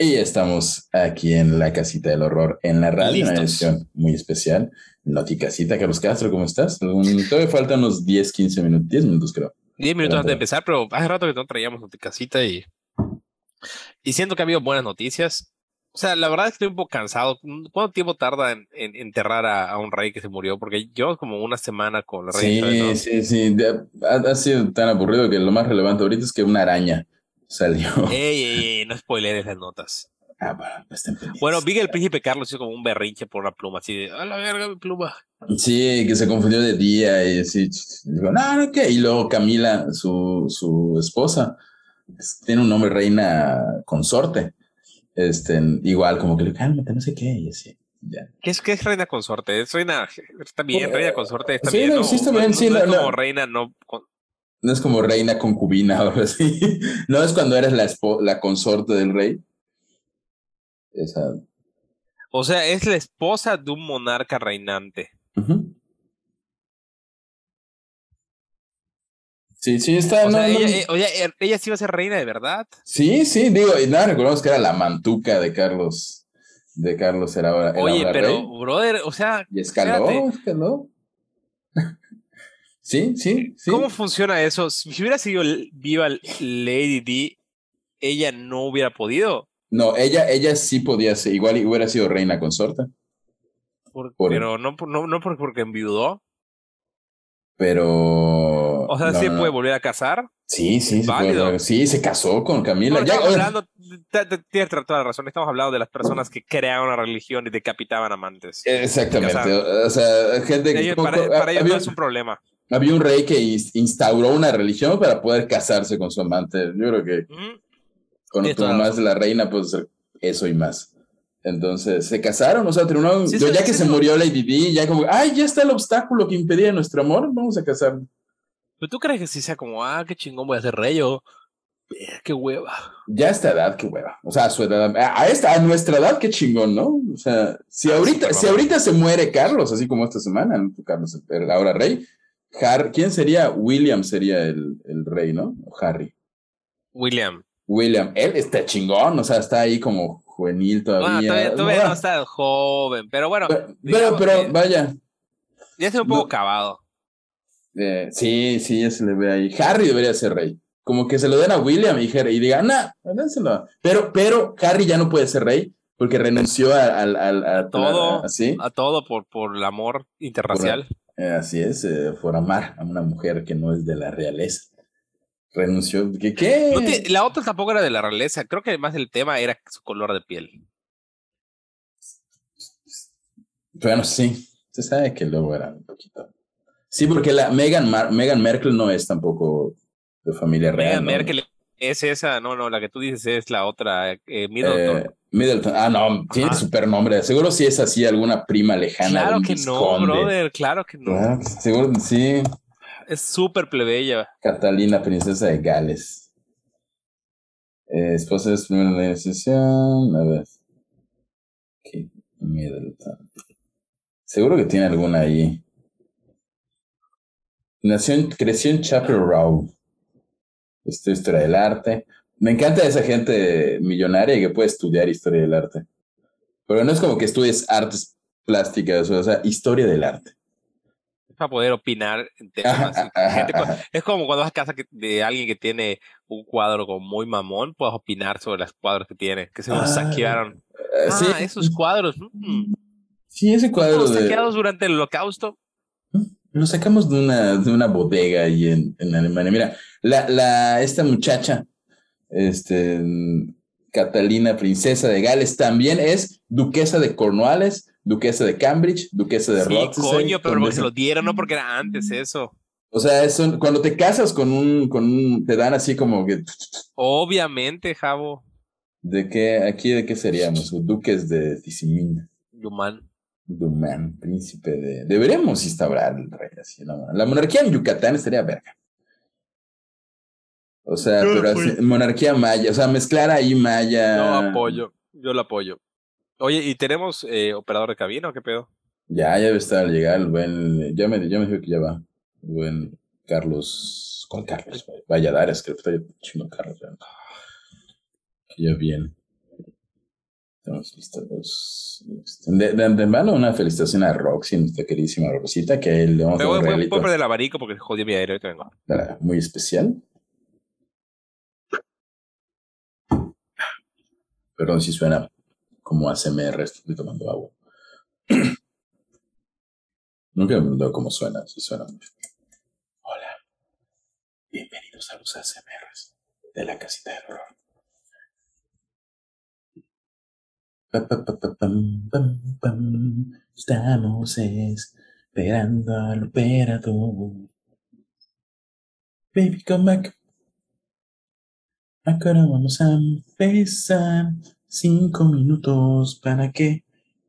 Y estamos aquí en la casita del horror en la radio, una edición muy especial. Noti Casita, Carlos Castro, ¿cómo estás? Todavía faltan unos 10, 15 minutos, 10 minutos creo. 10 minutos antes de empezar, pero hace rato que no traíamos Noti Casita y, y siento que ha habido buenas noticias. O sea, la verdad es que estoy un poco cansado. ¿Cuánto tiempo tarda en, enterrar a, un rey que se murió? Porque yo como una semana con la rey. Sí, sí, sí. Ha, ha sido tan aburrido que lo más relevante ahorita es que una araña salió. Ey, ey, ey, no spoileres las notas. Ah, bueno, pues Bueno, vi que el príncipe Carlos hizo como un berrinche por una pluma, así de, a la verga mi pluma. Sí, que se confundió de día y así, digo, no, no, ¿qué? Y luego Camila, su, su esposa, tiene un nombre reina consorte. Este, igual, como que le cálmate, no sé qué, y así. Ya. ¿Qué es, ¿Qué es reina consorte? Es reina, está bien, reina consorte, está sí, bien. No, sí, está bien, sí, no, como reina, no, no es como reina concubina o algo así. No es cuando eres la, la consorte del rey. Esa. O sea, es la esposa de un monarca reinante. Sí, sí, está. O sea, ella, eh, ella, sí iba a ser reina de verdad. Sí, sí, digo, y nada, recordemos que era la mantuca de Carlos. De Carlos era ahora. Oye, pero, brother, o sea. Y escaló, escaló. Sí, sí, sí. ¿Cómo funciona eso? Si hubiera sido viva Lady D, ella no hubiera podido. No, ella, ella sí podía ser, igual hubiera sido reina consorte. pero no, no, no porque enviudó. Pero. O sea, ¿sí puede volver a casar? Sí, sí, se sí, se casó con Camila. ya, hablando, tienes toda la razón, estamos hablando de las personas que creaban una religión y decapitaban amantes. Exactamente. O sea, gente que. Para, ellos no es un problema había un rey que instauró una religión para poder casarse con su amante. Yo creo que con tu mamá es la reina, pues eso y más. Entonces se casaron, o sea, terminaron. ya que se murió Lady Di, ya como, ay, ya está el obstáculo que impedía nuestro amor, vamos a casarnos. ¿Pero tú crees que sí sea como, ah, qué chingón voy a ser rey o qué hueva? Ya a esta edad, qué hueva. O sea, a su edad, a esta, a nuestra edad, qué chingón, ¿no? O sea, si ah, ahorita, si ahorita se muere Carlos, así como esta semana, Carlos, ahora rey, ¿Quién sería? William sería el, el rey, ¿no? ¿O Harry. William. William. Él está chingón, o sea, está ahí como juvenil todavía. todavía, no, está joven, pero bueno. Pero, pero, vaya. Ya está un poco cavado. Eh, sí, sí, ya se le ve ahí. Harry debería ser rey. Como que se lo den a William y, y digan, nah. Pero, pero Harry ya no puede ser rey porque renunció a, a, todo, a, todo por, por el amor interracial. Así es, eh, por amar a una mujer que no es de la realeza. Renunció. ¿Qué? qué? la otra tampoco era de la realeza. Creo que además el tema era su color de piel. Bueno, sí. Se sabe que luego era un poquito. Sí, porque la Meghan, Meghan Merkel no es tampoco de familia real. Meghan Merkel es esa, no, no, la que tú dices es la otra, eh, Middleton. Eh, Middleton, ah, no, tiene super nombre. Seguro si es así alguna prima lejana. Claro que no, brother, claro que no. seguro, sí. Es súper plebeya. Catalina, princesa de Gales. Eh, esposa de primera negociación. A ver. Middleton. Seguro que tiene alguna ahí. Nació creció en Chapel Row. Esto historia del arte. Me encanta esa gente millonaria que puede estudiar historia del arte. Pero no es como que estudies artes plásticas, o sea, historia del arte. Es para poder opinar en temas. es como cuando vas a casa de alguien que tiene un cuadro como muy mamón, puedes opinar sobre los cuadros que tiene, que se los ah, saquearon. Eh, ah, esos cuadros. Mm. Sí, ese cuadro. de... saqueados durante el holocausto. Lo sacamos de una, de una bodega ahí en, en Alemania. Mira, la, la, esta muchacha, este, Catalina, princesa de Gales, también es duquesa de Cornwalles, duquesa de Cambridge, duquesa de sí, coño, pero porque se lo dieron, no porque era antes eso. O sea, eso, cuando te casas con un, con un, te dan así como que... Obviamente, Javo. ¿De qué, aquí de qué seríamos? Duques de Tizimín. Dumán. Dumán, príncipe de... Deberíamos instaurar el rey así, ¿no? La monarquía en Yucatán sería verga. O sea, pero así, monarquía maya, o sea, mezclar ahí maya. No, apoyo, yo lo apoyo. Oye, ¿y tenemos eh, operador de cabina o qué pedo? Ya, ya debe estar al llegar el buen, ya me, ya me dijo que ya va, el buen Carlos, con Carlos Valladares, creo que está chino Carlos. Ya, ya bien. Estamos listos. De, de antemano, una felicitación a Roxy, nuestra queridísima Rosita, que le vamos a dar un regalito. Voy a perder el abanico porque jodió mi aire, vengo. Muy especial. Perdón si suena como ASMR, estoy tomando agua. Nunca me preguntado cómo suena, si suena mucho. Hola, bienvenidos a los ASMRs de la casita del horror. Estamos esperando al operador. Baby, come back. Ahora vamos a empezar. Cinco minutos para que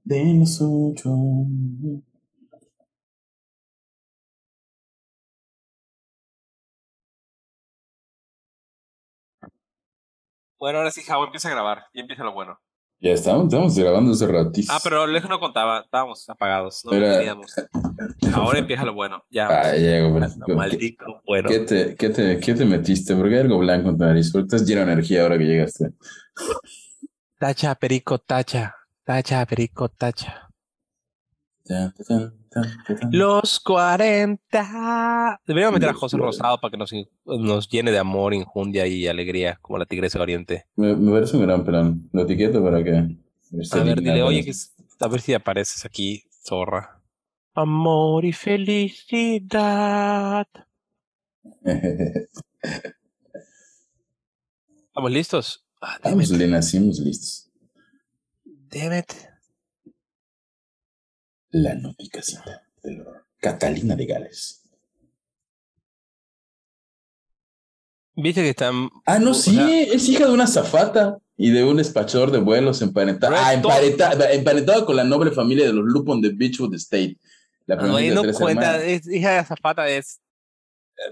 den los ocho. Bueno, ahora sí, Javo empieza a grabar. Y empieza lo bueno. Ya estamos, estamos grabando hace ratísimo. Ah, pero Alejo no contaba, estábamos apagados, no teníamos. Ahora empieza lo bueno, ya. Ah, llego, maldito bueno. ¿Qué te, qué, te, ¿Qué te metiste? ¿Por qué hay algo blanco en tu nariz? ¿Por qué estás lleno de energía ahora que llegaste? Tacha, perico, tacha. Tacha, perico, tacha. Los 40. Deberíamos meter a José Rosado para que nos, nos llene de amor, injundia y alegría, como la tigresa oriente. Me, me parece un gran plan. Lo etiqueto para que. A ver, dile, oye, que, a ver si apareces aquí, zorra. Amor y felicidad. ¿Estamos listos? Ah, Estamos, nacimos listos. Damn La noticacita del horror. Catalina de Gales. Viste que están. Ah, no, sí, es hija de una zafata y de un despachador de vuelos emparentado. Ah, emparentado, con la noble familia de los Lupon de Beechwood State. La no, no cuenta, es hija de azafata, es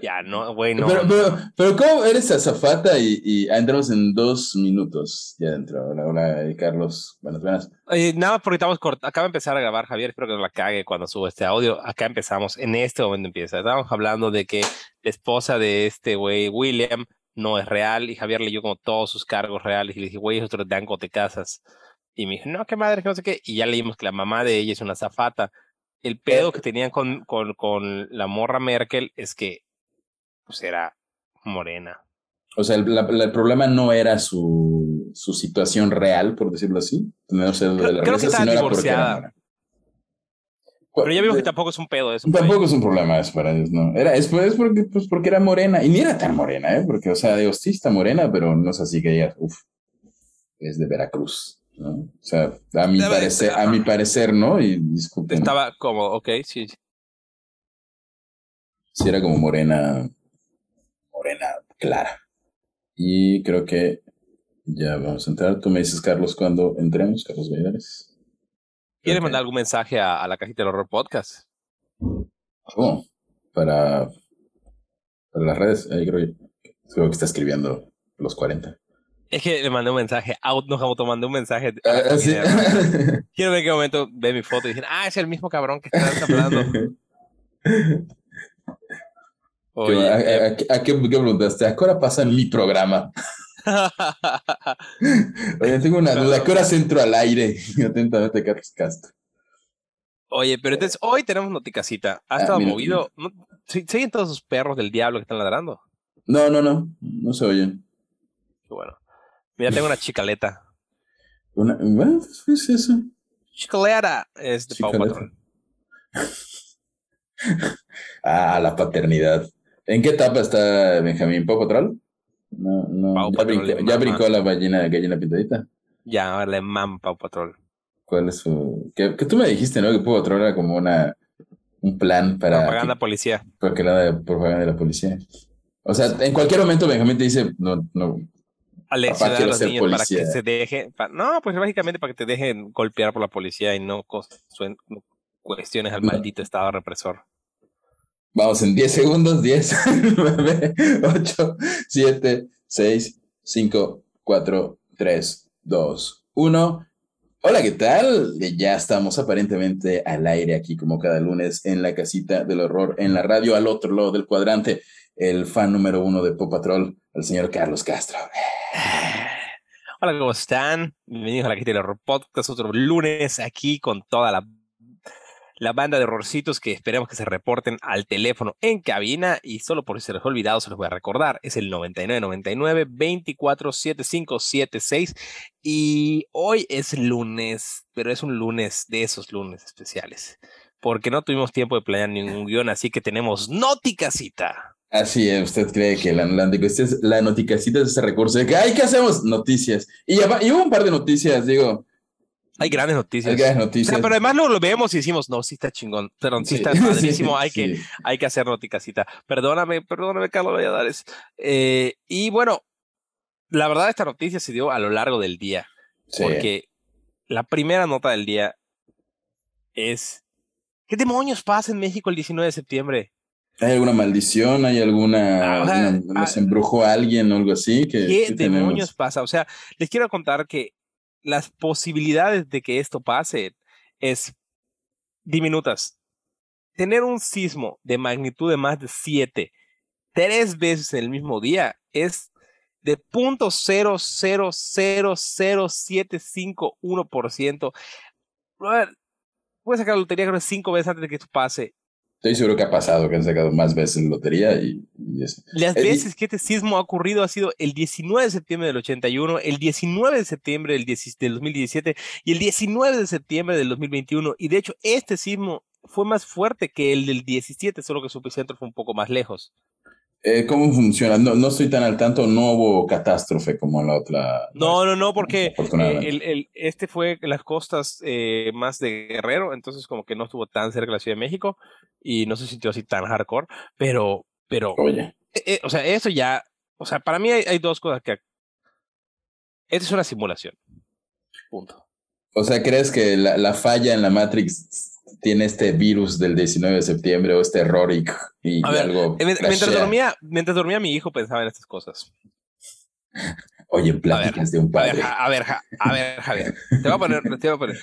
ya, no, güey, no. Pero, pero, pero, ¿cómo eres azafata y, y entramos en dos minutos ya dentro? Hola, hola, Carlos. Buenas, buenas. Oye, nada, porque estamos cortando. Acaba de empezar a grabar, Javier. Espero que no la cague cuando subo este audio. Acá empezamos. En este momento empieza. Estábamos hablando de que la esposa de este güey, William, no es real. Y Javier leyó como todos sus cargos reales. Y le dije, güey, otro de te casas. Y me dijo, no, qué madre, que no sé qué. Y ya leímos que la mamá de ella es una azafata. El pedo que tenían con, con, con la morra Merkel es que pues era morena. O sea, el, el problema no era su, su, situación real, por decirlo así. No sé, de la creo, que estaba divorciada. Pero ya vimos que tampoco es un pedo eso. Tampoco es un problema eso para ellos, ¿no? Era, es, porque, pues porque era morena. Y ni era tan morena, ¿eh? Porque, o sea, digo, sí está morena, pero no es así que digas, uff, es de Veracruz, ¿no? O sea, a mi, parecer, a mi parecer, ¿no? Y disculpen. Estaba como, ok, sí. Sí era como morena clara. Y creo que ya vamos a entrar. Tú me dices, Carlos, cuando entremos, Carlos Valladares. ¿Quieres mandar algún mensaje a, la cajita del horror podcast? Oh, para, para las redes. Ahí creo, creo que está escribiendo los 40. Es que le mandé un mensaje, out, nos mandé un mensaje. Ah, Quiero ver en qué momento ve mi foto y dicen, ah, es el mismo cabrón que está hablando. Oye, ¿A, qué, preguntaste? ¿A qué hora pasa en mi programa? Oye, tengo una duda. ¿A qué hora entro al aire? Atentamente, Carlos Castro. Oye, pero entonces hoy tenemos noticasita. ¿Ha ah, estado movido? ¿Siguen todos esos perros del diablo que están ladrando? No, no, no. No se oyen. Qué bueno. Mira, tengo una chicaleta. Una, bueno, ¿qué es eso? Chicaleta es de Pau Patrón. ah, la paternidad. ¿En qué etapa está Benjamín? ¿Pau Patrol? No, no. ¿Ya, brincó, la gallina, gallina pintadita? Ya, mam Pau Patrol. ¿Cuál es su...? Que, tú me dijiste, ¿no? Que Pau Patrol era como una... Un plan para... Propaganda policía. Porque la propaganda de la policía. O sea, en cualquier momento Benjamín te dice, no, no, Aleccionar a los niños para que se dejen. no, pues básicamente para que te dejen golpear por la policía y no, cuestiones al maldito Estado represor. Vamos en 10 segundos: 10, 9, 8, 7, 6, 5, 4, 3, 2, 1. Hola, ¿qué tal? Ya estamos aparentemente al aire aquí como cada lunes en la casita del horror, en la radio al otro lado del cuadrante, el fan número uno de Pop Patrol, el señor Carlos Castro. Hola, ¿cómo están? Bienvenidos a la casita del horror podcast, otro lunes aquí con toda la la banda de horrorcitos que esperemos que se reporten al teléfono en cabina y solo por si se les ha olvidado se los voy a recordar, es el 9999 247576 y hoy es lunes, pero es un lunes de esos lunes especiales, porque no tuvimos tiempo de planear ningún guion, así que tenemos noticasita. Así es, usted cree que la, la, la noticasita es ese recurso de que, ay, ¿qué hacemos? Noticias. Y, ya, y hubo un par de noticias, digo, hay grandes noticias. Hay grandes noticias. pero además lo, lo, vemos y decimos, no, sí está chingón. Perdón, sí, está padrísimo. hay, que, hay que hacer noticasita. Perdóname, perdóname, Carlos Valladares. Eh, y bueno, la verdad, esta noticia se dio a lo largo del día. Porque la primera nota del día es: ¿Qué demonios pasa en México el 19 de septiembre? ¿Hay alguna maldición? ¿Hay alguna. Ah, ¿Nos ah, embrujó a alguien o algo así? ¿Qué, demonios pasa? O sea, les quiero contar que las posibilidades de que esto pase es diminutas. Tener un sismo de magnitud de más de 7 tres veces en el mismo día es de .0000751%. Puedes sacar la lotería creo cinco veces antes de que esto pase Estoy seguro que ha pasado, que han sacado más veces en lotería y, eso. Las veces que este sismo ha ocurrido ha sido el 19 de septiembre del 81, el 19 de septiembre del, del 2017 y el 19 de septiembre del 2021. Y de hecho, este sismo fue más fuerte que el del 17, solo que su epicentro fue un poco más lejos. Eh, ¿Cómo funciona? No, no, estoy tan al tanto, no hubo catástrofe como en la otra. No, no, no, porque eh, el, el, este fue las costas eh, más de Guerrero, entonces como que no estuvo tan cerca de la Ciudad de México y no se sintió así tan hardcore, pero, pero, Oye. o sea, eso ya, o sea, para mí hay, hay dos cosas que... Esta es una simulación. Punto. O sea, ¿crees que la, la falla en la Matrix tiene este virus del 19 de septiembre o este error y, algo. Mientras dormía, mientras dormía, mi hijo pensaba en estas cosas. Oye, pláticas de un padre. A ver, a ver, Javier, te voy a poner, te voy a poner.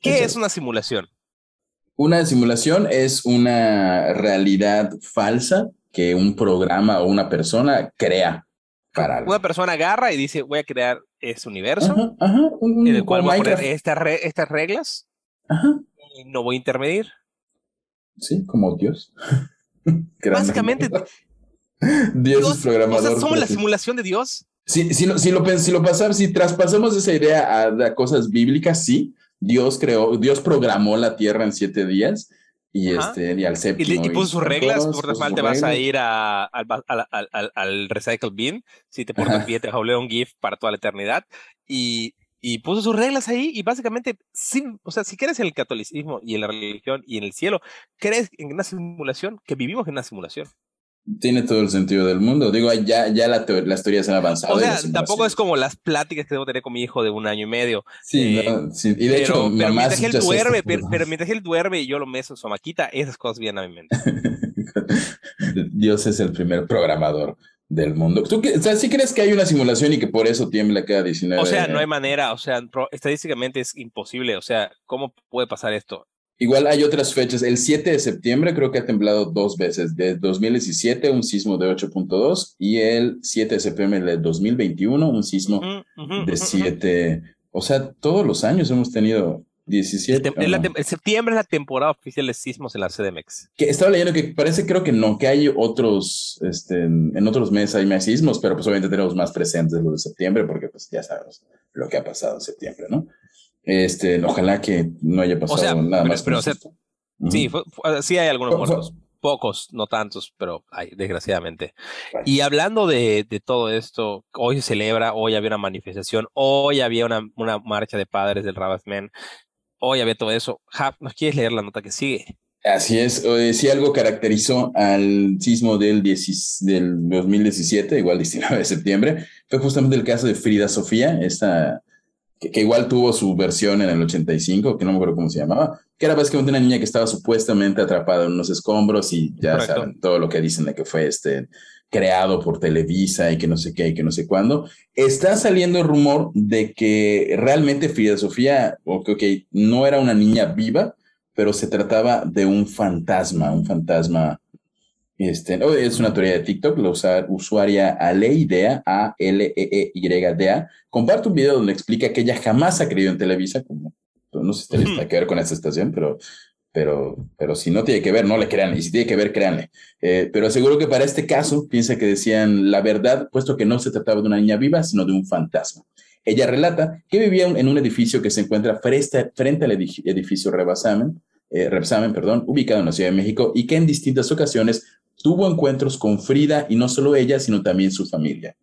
¿Qué es una simulación? Una simulación es una realidad falsa que un programa o una persona crea para Una persona agarra y dice, voy a crear este universo en el cual voy a poner estas reglas Ajá no voy a intermedir. Sí, como Dios. Básicamente. Dios, es programador. somos la simulación de Dios. Si, si, lo, si, lo, si lo pasamos, si traspasamos esa idea a, cosas bíblicas, sí, Dios creó, Dios programó la tierra en siete días y, este, y al séptimo. Y, puso sus reglas, por default te vas a ir a, al, al, al, recycle bin, si te portas bien te a un GIF para toda la eternidad y y puso sus reglas ahí y básicamente, o sea, si crees en el catolicismo y en la religión y en el cielo, crees en una simulación, que vivimos en una simulación. Tiene todo el sentido del mundo. Digo, ya, ya la las teorías han avanzado. O sea, tampoco es como las pláticas que debo tener con mi hijo de un año y medio. Sí, eh, sí. y de hecho, pero mientras él duerme, pero, mientras él duerme y yo lo meso en su maquita, esas cosas vienen a mi mente. Dios es el primer programador del mundo. ¿Tú o sea, sí crees que hay una simulación y que por eso tiembla cada 19? O sea, no hay manera, o sea, estadísticamente es imposible, o sea, ¿cómo puede pasar esto? Igual hay otras fechas. El 7 de septiembre creo que ha temblado dos veces. De 2017 un sismo de 8.2 y el 7 de septiembre de 2021 un sismo de 7. O sea, todos los años hemos tenido 17. El, septiembre es la temporada oficial de sismos en la CDMX. Que estaba leyendo que parece, creo que no, que hay otros, este, en otros meses hay más sismos, pero pues obviamente tenemos más presentes los de septiembre porque pues ya sabemos lo que ha pasado en septiembre, ¿no? Este, ojalá que no haya pasado nada más. Pero, sí, sí hay algunos muertos. Pocos, no tantos, pero hay, desgraciadamente. Y hablando de, de, todo esto, hoy se celebra, hoy había una manifestación, hoy había una, una marcha de padres del Rabasmen hoy había todo eso. ¿nos quieres leer la nota que sigue? Así es, si algo caracterizó al sismo del, del 2017, igual 19 de septiembre, fue justamente el caso de Frida Sofía, esta, que, igual tuvo su versión en el 85, que no me acuerdo cómo se llamaba, que era básicamente una niña que estaba supuestamente atrapada en unos escombros y ya saben todo lo que dicen de que fue este creado por Televisa y que no sé qué y que no sé cuándo. Está saliendo el rumor de que realmente Frida Sofía, ok, okay no era una niña viva, pero se trataba de un fantasma, un fantasma. Este, es una teoría de TikTok, la usuaria Aleidea, A-L-E-E-Y-D-A, comparte un video donde explica que ella jamás ha creído en Televisa, como no sé si tiene que ver con esta estación, pero, pero, pero si no tiene que ver, no le crean, y si tiene que ver, créanle. Eh, pero aseguro que para este caso piensa que decían la verdad, puesto que no se trataba de una niña viva, sino de un fantasma. Ella relata que vivía en un edificio que se encuentra frente, frente al edificio Rebasamen, eh, perdón, ubicado en la Ciudad de México y que en distintas ocasiones tuvo encuentros con Frida y no solo ella, sino también su familia.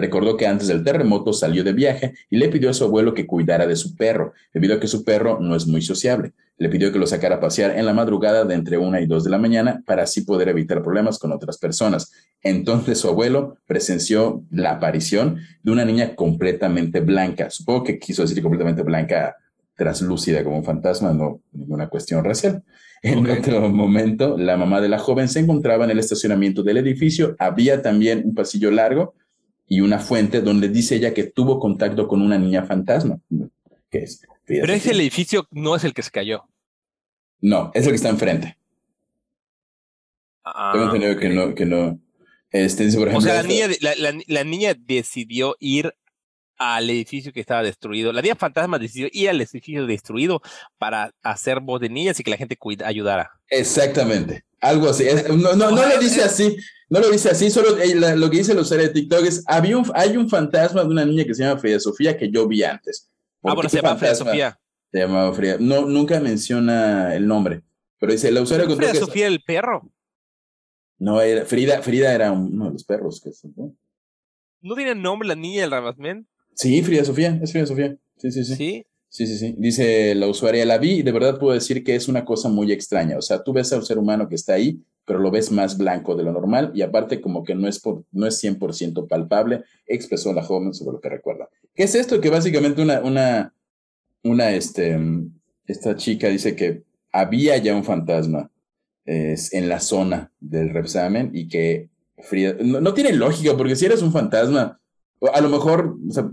Recordó que antes del terremoto salió de viaje y le pidió a su abuelo que cuidara de su perro, debido a que su perro no es muy sociable. Le pidió que lo sacara a pasear en la madrugada de entre una y dos de la mañana para así poder evitar problemas con otras personas. Entonces su abuelo presenció la aparición de una niña completamente blanca. Supongo que quiso decir completamente blanca translúcida como un fantasma, no ninguna cuestión racial. En otro momento, la mamá de la joven se encontraba en el estacionamiento del edificio. Había también un pasillo largo y una fuente donde dice ella que tuvo contacto con una niña fantasma. Que es, Pero ese edificio no es el que se cayó. No, es el que está enfrente. Ah, Tengo entendido que no, que no. Este, por ejemplo, o sea, la niña, la niña decidió ir al edificio que estaba destruido. La niña fantasma decidió ir al edificio destruido para hacer voz de niñas y que la gente cuida, ayudara. Exactamente. Algo así. no, no, no lo dice así. No lo dice así. Solo eh, lo que dice el usuario de TikTok es: había un, hay un fantasma de una niña que se llama Frida Sofía que yo vi antes. Ah, bueno, se llama Frida Sofía. Se llamaba Frida. No, nunca menciona el nombre. Pero dice: el usuario Frida Sofía, el perro. No, era, Frida, Frida era uno de los perros que ¿no? ¿No tiene nombre la niña del Ramasmen? Sí, Frida Sofía, es Frida Sofía. Sí, sí, sí. Sí. Sí, sí, sí. Dice la usuaria, la vi y de verdad puedo decir que es una cosa muy extraña. O sea, tú ves a un ser humano que está ahí, pero lo ves más blanco de lo normal y aparte como que no es, por, no es 100% palpable, expresó la joven sobre lo que recuerda. ¿Qué es esto? Que básicamente una, una, una, este, esta chica dice que había ya un fantasma es, en la zona del Repsamen y que Frida, no, no tiene lógica porque si eres un fantasma, a lo mejor, o sea,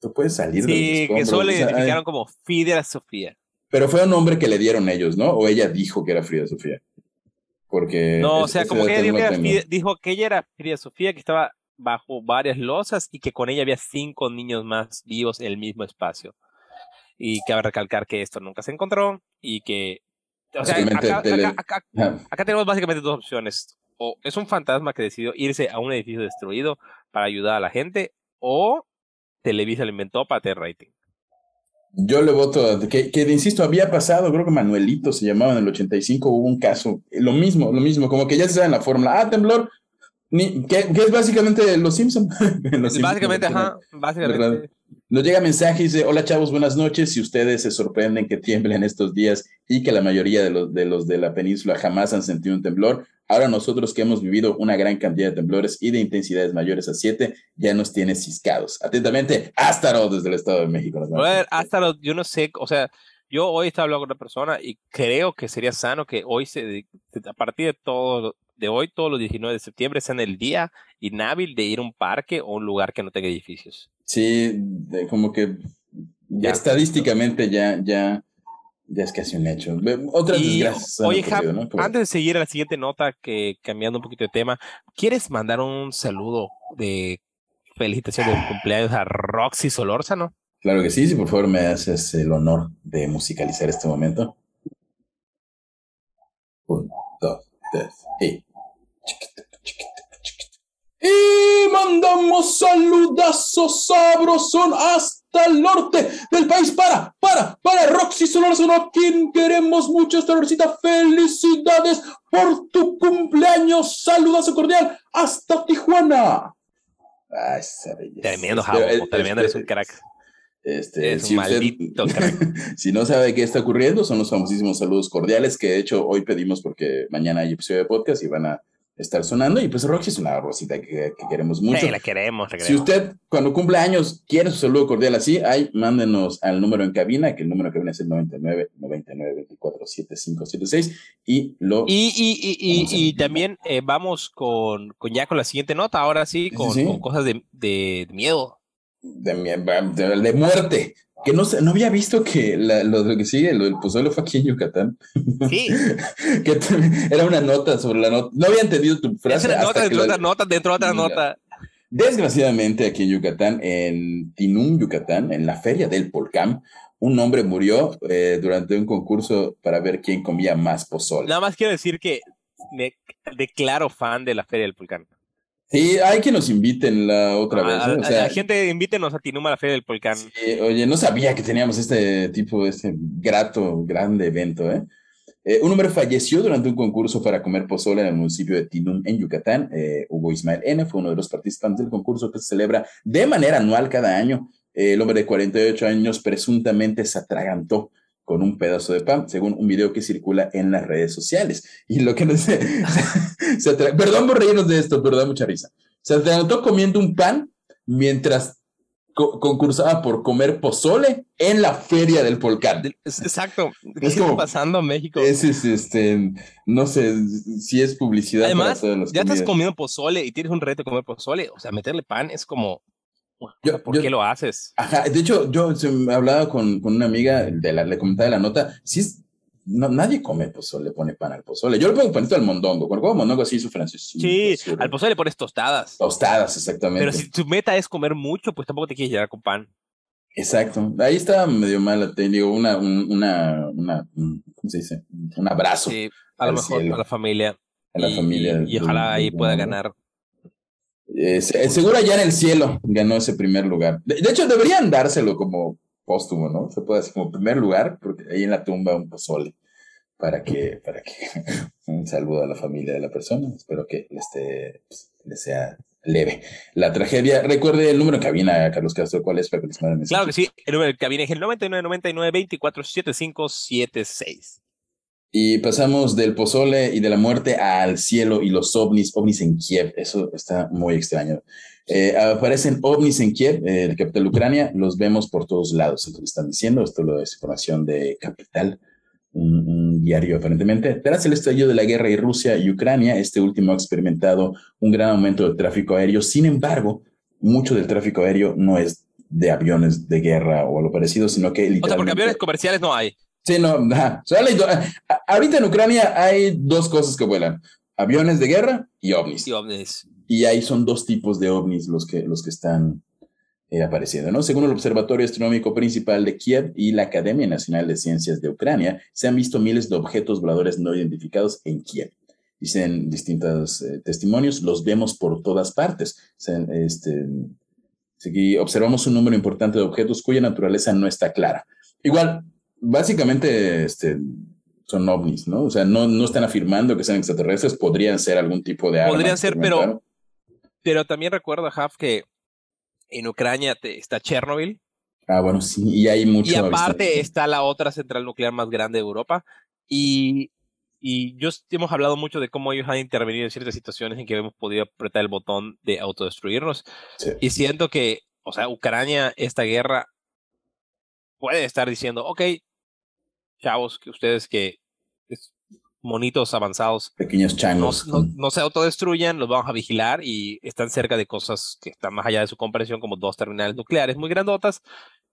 tú puedes salir sí, que solo le identificaron como Frida Sofía. Pero fue un nombre que le dieron ellos, ¿no? O ella dijo que era Frida Sofía. Porque. No, o sea, como que ella dijo que, dijo que ella era Frida Sofía, que estaba bajo varias losas y que con ella había cinco niños más vivos en el mismo espacio. Y cabe recalcar que esto nunca se encontró y que. O sea, acá tenemos básicamente dos opciones. O es un fantasma que decidió irse a un edificio destruido para ayudar a la gente, o Televisa lo inventó para tener rating. Yo le voto, que, que insisto, había pasado, creo que Manuelito se llamaba en el 85, hubo un caso, lo mismo, lo mismo, como que ya se sabe en la fórmula, ah, temblor, ni, que, es básicamente Los Simpsons. básicamente, ajá, básicamente. Nos llega mensaje y dice, hola chavos, buenas noches. Si ustedes se sorprenden que tiemblen estos días y que la mayoría de los, de los de la península jamás han sentido un temblor, ahora nosotros que hemos vivido una gran cantidad de temblores y de intensidades mayores a 7, ya nos tiene ciscados. Atentamente, Astaro desde el Estado de México. A ver, Astaro, yo no sé, o sea, yo hoy estaba hablando con una persona y creo que sería sano que hoy, se, a partir de todo, de hoy, todos los 19 de septiembre, sean el día inhábil de ir a un parque o un lugar que no tenga edificios. Sí, como que ya estadísticamente ya, ya, ya es casi un hecho. Otras desgracias. Oye, antes de seguir a la siguiente nota, que cambiando un poquito de tema, ¿quieres mandar un saludo de felicitación de cumpleaños a Roxy Solórzano? Claro que sí, si por favor me haces el honor de musicalizar este momento. Uno, dos, tres, y. Y mandamos saludazos sabrosos hasta el norte del país para, para, para Roxy Solorzano, a quien queremos mucho, esta Felicidades por tu cumpleaños. Saludazo cordial hasta Tijuana. Tremendo, Javo, tremendo, eres un crack. Este, es si, maldito si no sabe qué está ocurriendo, son los famosísimos saludos cordiales que de hecho hoy pedimos porque mañana hay episodio de podcast y van a estar sonando. Y pues Roxy es una rosita que, queremos mucho. Sí, la queremos, Si usted cuando cumple años quiere su saludo cordial así, ahí mándenos al número en cabina, que el número en cabina es el 99 99 24 7576 y lo... Y, y, y, y también eh, vamos con, con, ya con la siguiente nota, ahora sí, con, con cosas de, de, miedo. De, de, de muerte. Que no, no había visto que lo, que sigue, lo del pozole fue aquí en Yucatán. Sí. que era una nota sobre la nota. No había entendido tu frase. Nota dentro de otra nota, dentro de otra nota. Desgraciadamente, aquí en Yucatán, en Tinum, Yucatán, en la feria del Polcam, un hombre murió eh, durante un concurso para ver quién comía más pozole. Nada más quiero decir que me declaro fan de la feria del Polcam. Sí, hay que nos inviten la otra vez. ¿eh? O sea, la gente invítenos a Tinuma a la Feria del Polcán. oye, no sabía que teníamos este tipo, este grato, grande evento, ¿eh? ¿eh? un hombre falleció durante un concurso para comer pozole en el municipio de Tinum, en Yucatán. Eh, Hugo Ismael N. fue uno de los participantes del concurso que se celebra de manera anual cada año. el hombre de 48 años presuntamente se atragantó con un pedazo de pan, según un video que circula en las redes sociales. Y lo que no sé, se perdón por reírnos de esto, pero da mucha risa. Se adelantó comiendo un pan mientras concursaba por comer pozole en la feria del Polcán. Exacto. ¿Qué está pasando en México? Es, este, no sé si es publicidad. Además, ya estás comiendo pozole y tienes un reto de comer pozole. O sea, meterle pan es como ¿Por qué lo haces? Ajá, de hecho, yo he hablado con, con una amiga, de la, le comentaba de la nota, si es, no, nadie come pozole, le pone pan al pozole. Yo le pongo panito al mondongo, cuando como mondongo así su francés. Sí, al pozole le pones tostadas. Tostadas, exactamente. Pero si tu meta es comer mucho, pues tampoco te quieres llevar con pan. Exacto. Ahí está medio mal, te digo, una, una, una, ¿cómo se dice? Un abrazo. Sí, a lo mejor a la familia. A la familia. Y ojalá ahí pueda ganar eh, seguro ya en el cielo ganó ese primer lugar. De, hecho, deberían dárselo como póstumo, ¿no? Se puede decir como primer lugar, porque ahí en la tumba un pozole. Para que, para que, un saludo a la familia de la persona. Espero que le esté, pues, le sea leve la tragedia. Recuerde el número de cabina, Carlos Castro, ¿cuál es para que les Claro que sí, el número de cabina es el 9999 24 y pasamos del pozole y de la muerte al cielo y los ovnis, ovnis en Kiev. Eso está muy extraño. Eh, aparecen ovnis en Kiev, eh, el capital de Ucrania, los vemos por todos lados. Esto están diciendo, esto es información de Capital, un, diario aparentemente. Tras el estallido de la guerra y Rusia y Ucrania, este último ha experimentado un gran aumento del tráfico aéreo. Sin embargo, mucho del tráfico aéreo no es de aviones de guerra o lo parecido, sino que literalmente... O sea, porque aviones comerciales no hay. Sí, no, ahorita en Ucrania hay dos cosas que vuelan, aviones de guerra y ovnis. Y ovnis. Y ahí son dos tipos de ovnis los que, los que están eh, apareciendo, ¿no? Según el Observatorio Astronómico Principal de Kiev y la Academia Nacional de Ciencias de Ucrania, se han visto miles de objetos voladores no identificados en Kiev. Dicen distintos eh, testimonios, los vemos por todas partes. este, observamos un número importante de objetos cuya naturaleza no está clara. Igual, básicamente este, son ovnis, ¿no? O sea, no, no están afirmando que sean extraterrestres, podrían ser algún tipo de arma. Podrían ser, pero, pero también recuerda, Haf, que en Ucrania está Chernobyl. Ah, bueno, sí, y hay mucho. Y aparte está la otra central nuclear más grande de Europa. Y, y yo hemos hablado mucho de cómo ellos han intervenido en ciertas situaciones en que hemos podido apretar el botón de autodestruirnos. Y siento que, o sea, Ucrania, esta guerra puede estar diciendo, ok, chavos, que ustedes que monitos avanzados. Pequeños changos. No, se autodestruyan, los vamos a vigilar y están cerca de cosas que están más allá de su comprensión, como dos terminales nucleares muy grandotas.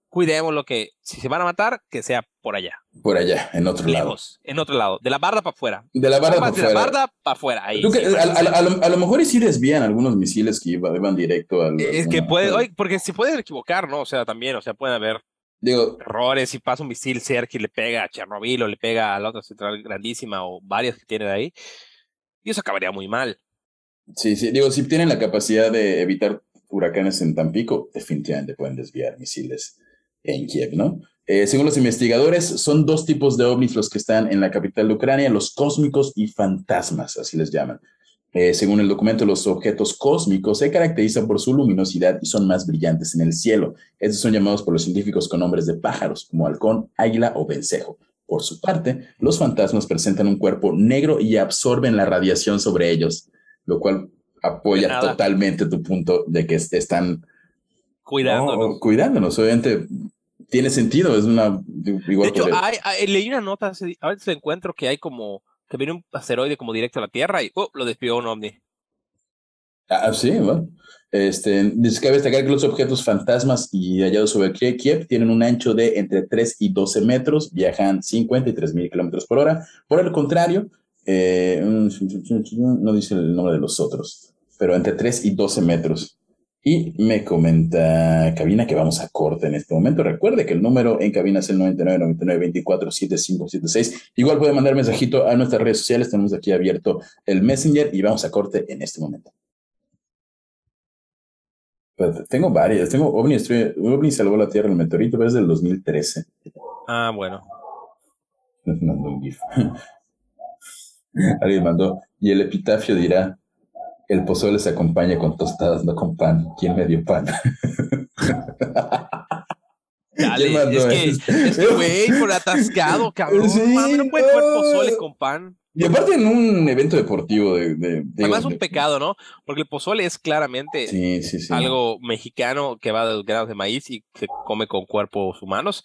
Cuidemos lo que, si se van a matar, que sea por allá. Por allá, en otro Lejos, lado. En otro lado, de la barda para afuera. De la barda para afuera. De la barda para afuera. Ahí, a, lo, mejor sí desvían algunos misiles que iban, directo al. Es que puede, porque se pueden equivocar, ¿no? O sea, también, o sea, pueden haber Digo, errores, si pasa un misil cerca y le pega a Chernobyl o le pega a la otra central grandísima o varias que tiene de ahí, y eso acabaría muy mal. Sí, sí, digo, si tienen la capacidad de evitar huracanes en Tampico, definitivamente pueden desviar misiles en Kiev, ¿no? Eh, según los investigadores, son dos tipos de ovnis los que están en la capital de Ucrania, los cósmicos y fantasmas, así les llaman. Eh, según el documento, los objetos cósmicos se caracterizan por su luminosidad y son más brillantes en el cielo. Estos son llamados por los científicos con nombres de pájaros, como halcón, águila o vencejo. Por su parte, los fantasmas presentan un cuerpo negro y absorben la radiación sobre ellos, lo cual apoya totalmente tu punto de que están cuidándonos. cuidándonos. Obviamente tiene sentido, es una... Igual de hecho, leí una nota, a veces encuentro que hay como que viene un asteroide como directo a la Tierra y oh, lo despidió un ovni. Ah, sí, bueno. Este, cabe destacar que los objetos fantasmas y hallados sobre Kiev tienen un ancho de entre 3 y 12 metros, viajan 53 mil kilómetros por hora. Por el contrario, eh, no dice el nombre de los otros, pero entre 3 y 12 metros. Y me comenta Cabina que vamos a corte en este momento. Recuerde que el número en cabina es el 9999247576. Igual puede mandar mensajito a nuestras redes sociales. Tenemos aquí abierto el Messenger y vamos a corte en este momento. Pues, tengo varias. Tengo OVNI, OVNI salvó la Tierra, el meteorito, pero es del 2013. Ah, bueno. Mandó un GIF. Alguien mandó. Y el epitafio dirá: el pozole se acompaña con tostadas, no con pan. ¿Quién me dio pan? Dale, es que, es que, güey, por atascado, cabrón. Sí, no puede comer pozole con pan. Y aparte en un evento deportivo de... de, Además es un pecado, ¿no? Porque el pozole es claramente algo mexicano que va de granos de maíz y se come con cuerpos humanos.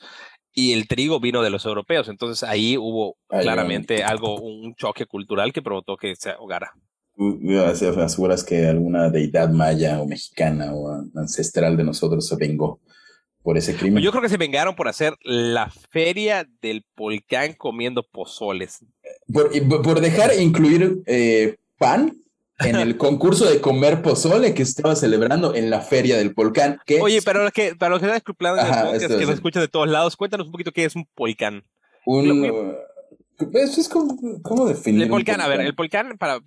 Y el trigo vino de los europeos. Entonces ahí hubo claramente algo, un choque cultural que provocó que se ahogara aseguras que alguna deidad maya o mexicana o ancestral de nosotros se vengó por ese crimen. Pues yo creo que se vengaron por hacer la feria del volcán comiendo pozoles. Por, dejar incluir eh, pan en el concurso de comer pozole que estaba celebrando en la feria del volcán. Oye, para los que, para los que están escuchando que nos escuchan de todos lados, cuéntanos un poquito qué es un volcán. Un, eso es como, ¿cómo definir? El volcán, a ver, el volcán para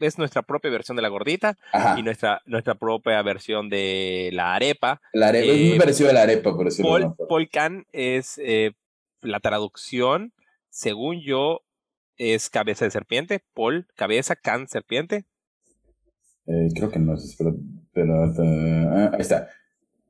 es nuestra propia versión de la gordita y nuestra, nuestra propia versión de la arepa. La arepa es muy eh, parecido a la arepa, por decirlo Volcán es eh, la traducción, según yo, es cabeza de serpiente. Pol, cabeza, can, serpiente. Eh, creo que no es, pero, pero ah, ahí está.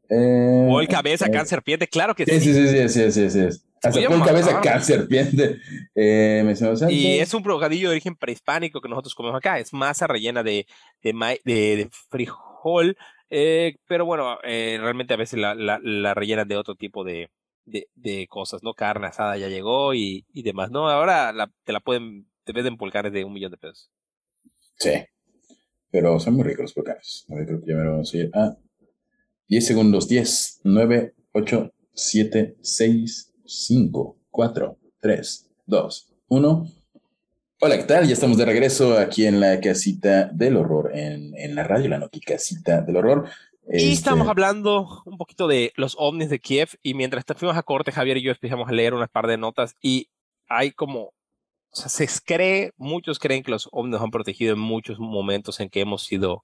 Pol, cabeza, can, serpiente, claro que sí. Sí, sí, sí, sí, sí, sí. sí. Cabeza serpiente. Eh, y es un bocadillo de origen prehispánico que nosotros comemos acá. Es masa rellena de, de, de, frijol. Eh, pero bueno, eh, realmente a veces la, la, la rellenan de otro tipo de, de, de, cosas, ¿no? Carne asada ya llegó y, y demás, ¿no? Ahora la, te la pueden, te venden pulcares de un millón de pesos. Sí. Pero son muy ricos los pulcares. A ver, creo que ya me vamos a ir a 10 segundos. 10, 9, 8, 7, 6, 5, 4, 3, 2, 1. Hola, ¿qué tal? Ya estamos de regreso aquí en la casita del horror, en, en la radio, la noti casita del horror. Y este estamos hablando un poquito de los ovnis de Kiev y mientras fuimos a corte, Javier y yo empezamos a leer unas par de notas y hay como, o sea, se cree, muchos creen que los ovnis nos han protegido en muchos momentos en que hemos sido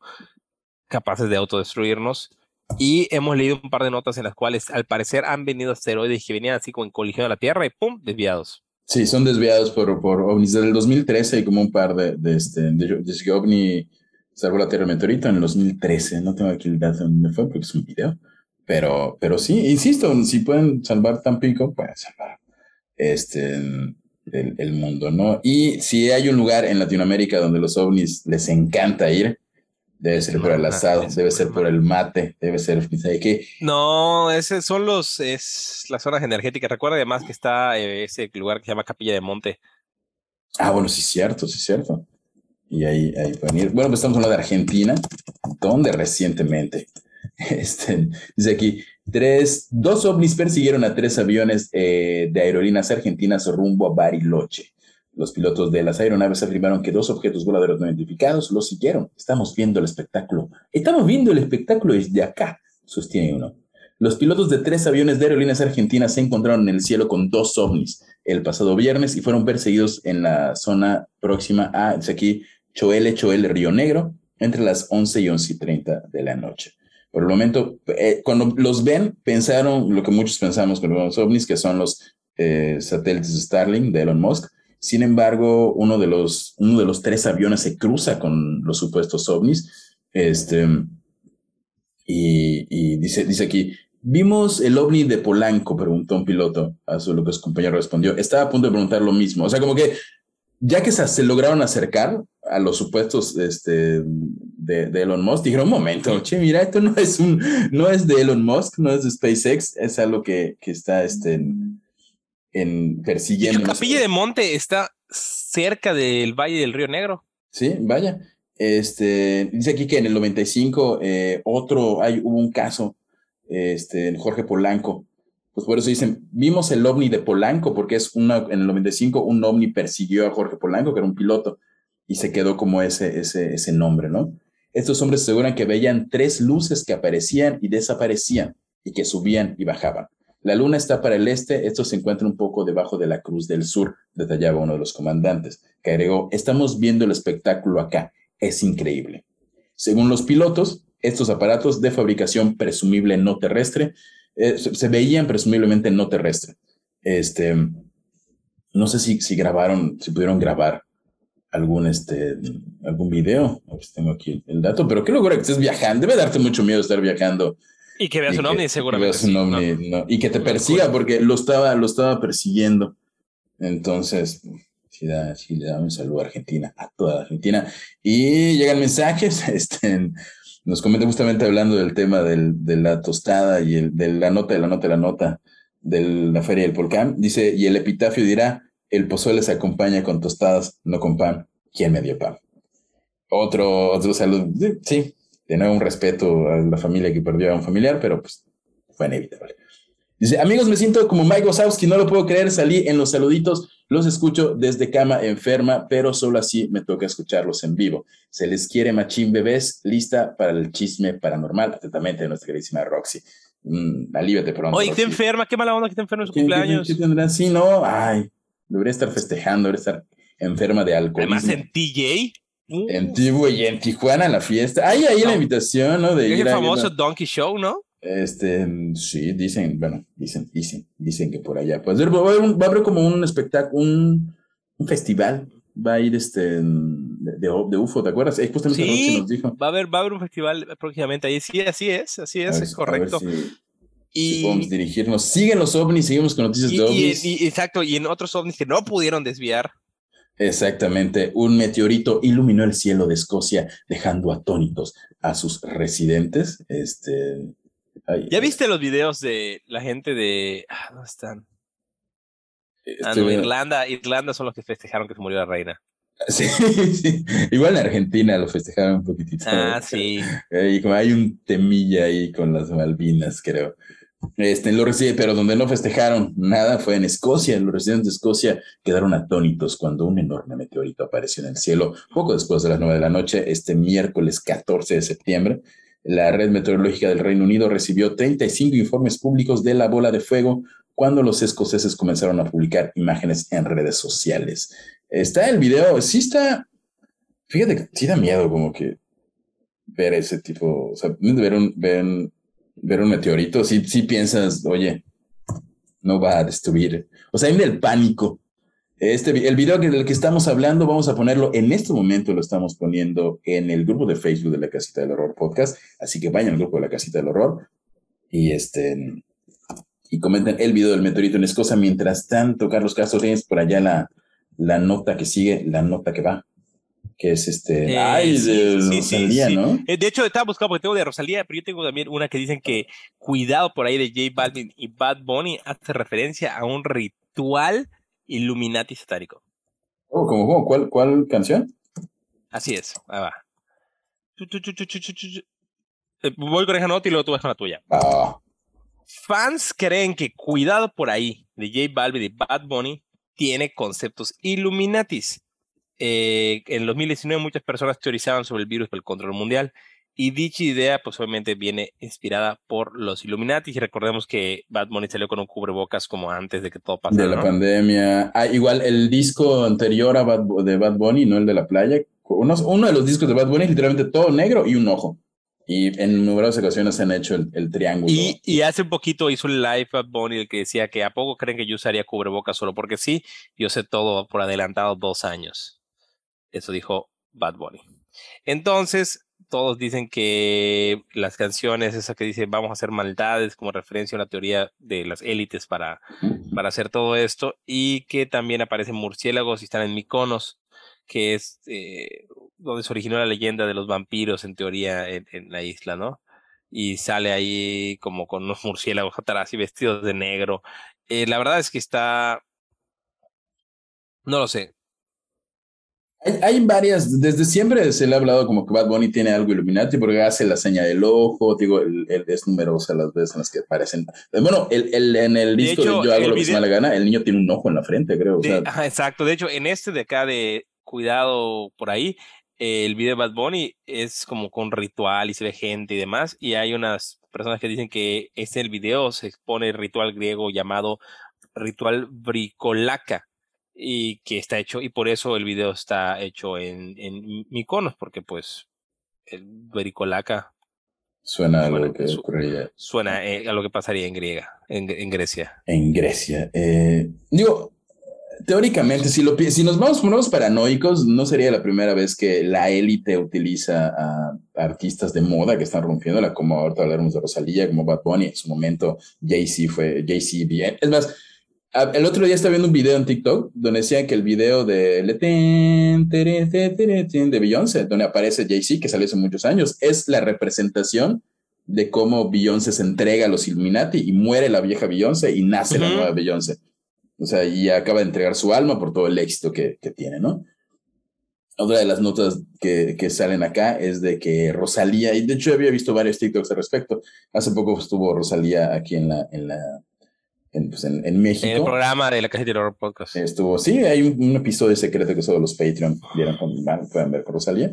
capaces de autodestruirnos y hemos leído un par de notas en las cuales al parecer han venido asteroides que venían así como en colisión a la Tierra y ¡pum! desviados. Sí, son desviados por, por ovnis. Desde el 2013 hay como un par de, de, este, de, ovni salvó la Tierra meteorito en el 2013. No tengo aquí el dato dónde fue porque es un video. Pero, pero sí, insisto, si pueden salvar Tampico, pueden salvar este, el, el mundo, ¿no? Y si hay un lugar en Latinoamérica donde los ovnis les encanta ir, Debe ser por el asado, debe ser por el mate, debe ser qué? No, ese son los, es las zonas energéticas. Recuerda además que está eh, ese lugar que se llama Capilla de Monte. Ah, bueno, sí, cierto, sí, cierto. Y ahí, ahí pueden ir. Bueno, pues estamos hablando de Argentina, donde recientemente, este, dice aquí, tres, dos ovnis persiguieron a tres aviones eh, de aerolíneas argentinas rumbo a Bariloche. Los pilotos de las aeronaves afirmaron que dos objetos voladores no identificados los siguieron. Estamos viendo el espectáculo. Estamos viendo el espectáculo desde acá, sostiene uno. Los pilotos de tres aviones de aerolíneas argentinas se encontraron en el cielo con dos ovnis el pasado viernes y fueron perseguidos en la zona próxima a, dice aquí, Choele, Choele, Río Negro, entre las 11 y 11 y 30 de la noche. Por el momento, eh, cuando los ven, pensaron lo que muchos pensamos con los ovnis, que son los eh, satélites Starlink de Elon Musk, Sin embargo, uno de los, uno de los tres aviones se cruza con los supuestos ovnis. Este, y, dice, dice aquí, vimos el ovni de Polanco, preguntó un piloto. A su lo que su compañero respondió. Estaba a punto de preguntar lo mismo. O sea, como que ya que se, lograron acercar a los supuestos este, de, Elon Musk, dijeron, un momento, che, mira, esto no es, un, no es de Elon Musk, no es de SpaceX, es algo que, que está este, en persiguiendo. La capilla de Monte está cerca del Valle del Río Negro. Sí, vaya. Este, dice aquí que en el 95 eh, otro, hay, hubo un caso, este, en Jorge Polanco. Pues por eso dicen, vimos el ovni de Polanco, porque es una, en el 95 un ovni persiguió a Jorge Polanco, que era un piloto, y se quedó como ese, ese, ese nombre, ¿no? Estos hombres aseguran que veían tres luces que aparecían y desaparecían, y que subían y bajaban. La luna está para el este, esto se encuentra un poco debajo de la Cruz del Sur, detallaba uno de los comandantes, que agregó, estamos viendo el espectáculo acá, es increíble. Según los pilotos, estos aparatos de fabricación presumible no terrestre eh, se, veían presumiblemente no terrestre. Este, no sé si, si grabaron, si pudieron grabar algún, este, algún video. tengo aquí el dato, pero qué locura que estés viajando. Debe darte mucho miedo estar viajando y que veas un ovni, seguramente. Y que te persiga, porque lo estaba, lo estaba persiguiendo. Entonces, sí, da, sí le da un saludo a Argentina, a toda Argentina. Y llegan mensajes, este, nos comenta justamente hablando del tema del, de la tostada y el, de la nota, de la nota, de la nota de la feria del volcán. Dice, y el epitafio dirá, el pozole se acompaña con tostadas, no con pan. ¿Quién me dio pan? Otro, otro saludo. Sí, de un respeto a la familia que perdió a un familiar, pero pues fue inevitable. Dice, amigos, me siento como Mike Wazowski, no lo puedo creer, salí en los saluditos, los escucho desde cama enferma, pero solo así me toca escucharlos en vivo. Se les quiere machín bebés, lista para el chisme paranormal, atentamente de nuestra queridísima Roxy. Mm, alívate pronto. Oye, ¿te enferma? ¿Qué mala onda que te enferma en su cumpleaños? ¿qué, tendrán? Sí, no, ay, debería estar festejando, debería estar enferma de alcohol. Además, en TJ en Tibu y en Tijuana la fiesta. Hay ahí la invitación, ¿no? De es el famoso Donkey Show, ¿no? Este, sí, dicen, bueno, dicen, dicen, dicen que por allá. Pues va a haber, como un espectáculo, un, un, festival. Va a ir este de, de, UFO, ¿te acuerdas? Eh, justamente sí, nos dijo. Va a haber, va a haber un festival próximamente ahí. Sí, así es, así es, es correcto. y podemos dirigirnos. Siguen los ovnis, seguimos con noticias de ovnis. Y, exacto, y en otros ovnis que no pudieron desviar. Exactamente, un meteorito iluminó el cielo de Escocia, dejando atónitos a sus residentes. Este, ¿Ya viste los videos de la gente de... Ah, ¿Dónde están? Ah, no, Irlanda, Irlanda son los que festejaron que se murió la reina. Sí, sí, igual en Argentina lo festejaron un poquitito. Ah, sí. Y como hay un temilla ahí con las Malvinas, creo. Este, lo pero donde no festejaron nada fue en Escocia. Los residentes de Escocia quedaron atónitos cuando un enorme meteorito apareció en el cielo poco después de las nueve de la noche, este miércoles 14 de septiembre. La red meteorológica del Reino Unido recibió 35 informes públicos de la bola de fuego cuando los escoceses comenzaron a publicar imágenes en redes sociales. Está el video, sí está, fíjate sí da miedo como que ver ese tipo, o sea, ver un ver un meteorito, sí, sí piensas, oye, no va a destruir. O sea, hay el pánico. Este, el video del que estamos hablando, vamos a ponerlo en este momento, lo estamos poniendo en el grupo de Facebook de la Casita del Horror Podcast. Así que vayan al grupo de la Casita del Horror y este y comenten el video del meteorito en Escocia. Mientras tanto, Carlos Castro, tienes por allá la, la nota que sigue, la nota que va que es este. Eh, ay, de Rosalía, ¿no? Eh, de hecho, estaba buscando porque tengo de Rosalía, pero yo tengo también una que dicen que cuidado por ahí de J Balvin y Bad Bunny hace referencia a un ritual Illuminati satánico. Oh, ¿cómo, cómo? ¿Cuál, ¿Cuál canción? Así es, ahí va. Eh, voy con esa nota y luego tú vas con la tuya. Ah. Fans creen que Cuidado por ahí de J Balvin y Bad Bunny tiene conceptos Illuminatis eh, en 2019 muchas personas teorizaban sobre el virus del control mundial y dicha idea pues obviamente viene inspirada por los Illuminati y recordemos que Bad Bunny salió con un cubrebocas como antes de que todo pasara. De la pandemia. Ah, igual el disco anterior a Bad, de Bad Bunny, no el de la playa, uno, uno de los discos de Bad Bunny es literalmente todo negro y un ojo. Y en numerosas ocasiones han hecho el, triángulo. Y, y, hace un poquito hizo un live Bad Bunny el que decía que a poco creen que yo usaría cubrebocas solo porque sí, yo sé todo por adelantado dos años. Eso dijo Bad Bunny. Entonces, todos dicen que las canciones, esas que dicen vamos a hacer maldades, como referencia a una teoría de las élites para, para hacer todo esto, y que también aparecen murciélagos y están en Miconos, que es eh, donde se originó la leyenda de los vampiros, en teoría, en, la isla, ¿no? Y sale ahí como con unos murciélagos atrás y vestidos de negro. Eh, la verdad es que está. No lo sé. Hay, varias, desde siempre se le ha hablado como que Bad Bunny tiene algo Illuminati porque hace la seña del ojo, digo, el, es numerosa las veces en las que aparecen. Bueno, el, el en el disco de, Yo hago lo que se me la gana, el niño tiene un ojo en la frente, creo. exacto, de hecho, en este de acá de Cuidado por ahí, el video de Bad Bunny es como con ritual y se ve gente y demás, y hay unas personas que dicen que este el video se expone el ritual griego llamado ritual bricolaca y que está hecho, y por eso el video está hecho en, en Mykonos, porque pues el Bericolaca suena a lo que ocurriría. Suena eh, a lo que pasaría en griega, en, en Grecia. En Grecia. Eh, digo, teóricamente, si, lo, si nos vamos unos paranoicos, no sería la primera vez que la élite utiliza a artistas de moda que están rompiéndola, como ahorita hablaremos de Rosalía, como Bad Bunny, en su momento Jay-Z fue, Jay-Z bien. Es más, el otro día estaba viendo un video en TikTok donde decían que el video de de Beyoncé, donde aparece Jay-Z, que salió hace muchos años, es la representación de cómo Beyoncé se entrega a los Illuminati y muere la vieja Beyoncé y nace la nueva Beyoncé. O sea, y acaba de entregar su alma por todo el éxito que, que tiene, ¿no? Otra de las notas que, que, salen acá es de que Rosalía, y de hecho había visto varios TikToks al respecto, hace poco estuvo Rosalía aquí en la, en la, en, pues en, México. En el programa de la Caja de Horror Podcast. Estuvo, sí, hay un, episodio secreto que solo los Patreon vieron con, pueden ver con Rosalía.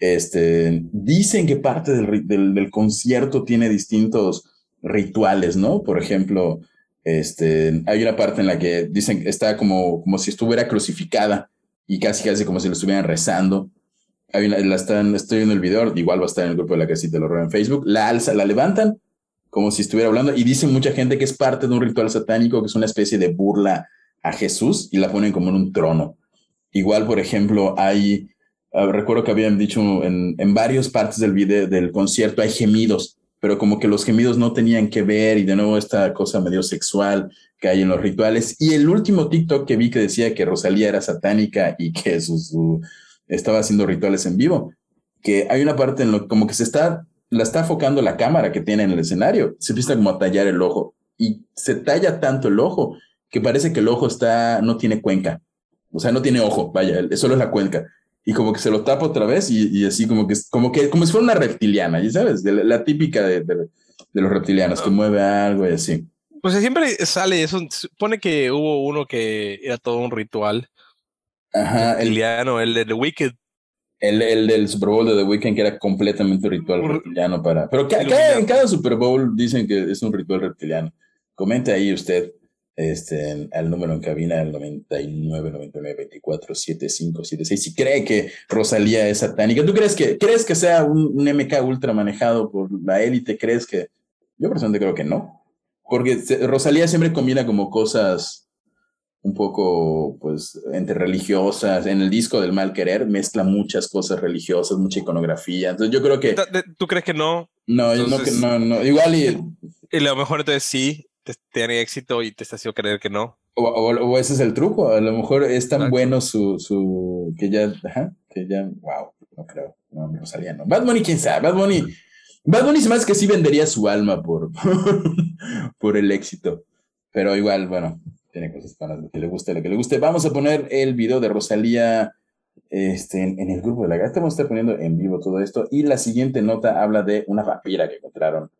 Este, dicen que parte del, del, del, concierto tiene distintos rituales, ¿no? Por ejemplo, este, hay una parte en la que dicen que está como, como si estuviera crucificada y casi casi como si lo estuvieran rezando. Hay una, la están, estoy viendo el video, igual va a estar en el grupo de la casita de horror en Facebook. La alza, la levantan como si estuviera hablando. Y dicen mucha gente que es parte de un ritual satánico, que es una especie de burla a Jesús y la ponen como en un trono. Igual, por ejemplo, hay, ah, recuerdo que habían dicho en, en varias partes del video, del concierto, hay gemidos, pero como que los gemidos no tenían que ver y de nuevo esta cosa medio sexual que hay en los rituales. Y el último TikTok que vi que decía que Rosalía era satánica y que su, estaba haciendo rituales en vivo, que hay una parte en lo como que se está la está enfocando la cámara que tiene en el escenario. Se empieza como a tallar el ojo y se talla tanto el ojo que parece que el ojo está, no tiene cuenca. O sea, no tiene ojo, vaya, solo es la cuenca. Y como que se lo tapa otra vez y, así como que, como que, como si fuera una reptiliana, ¿ya sabes? la, típica de, los reptilianos, que mueve algo y así. Pues siempre sale eso. Supone que hubo uno que era todo un ritual. Ajá. El, el de The Wicked el, el, del Super Bowl de The Weeknd, que era completamente ritual reptiliano para. Pero cada, en cada Super Bowl dicen que es un ritual reptiliano. Comente ahí usted este, al número en cabina, el 99 99 24 75 76. Si cree que Rosalía es satánica, ¿tú crees que, crees que sea un, un MK ultra manejado por la élite? ¿Crees que.? Yo personalmente creo que no. Porque Rosalía siempre combina como cosas un poco, pues, entre religiosas. En el disco del mal querer mezcla muchas cosas religiosas, mucha iconografía. Entonces yo creo que... ¿Tú crees que no? No, no, no, no. Igual y... Y a lo mejor entonces sí, te, tiene éxito y te está haciendo creer que no. O, o, ese es el truco. A lo mejor es tan bueno su, su, que ya, ajá, que ya, wow, no creo. No, no salía, no. Bad Bunny, quién sabe. Bad Bunny, Bad Bunny se más que sí vendería su alma por, por el éxito. Pero igual, bueno, tiene cosas para lo que le guste, lo que le guste. Vamos a poner el video de Rosalía este, en, el grupo de la gata. Vamos a estar poniendo en vivo todo esto. Y la siguiente nota habla de una vampira que encontraron.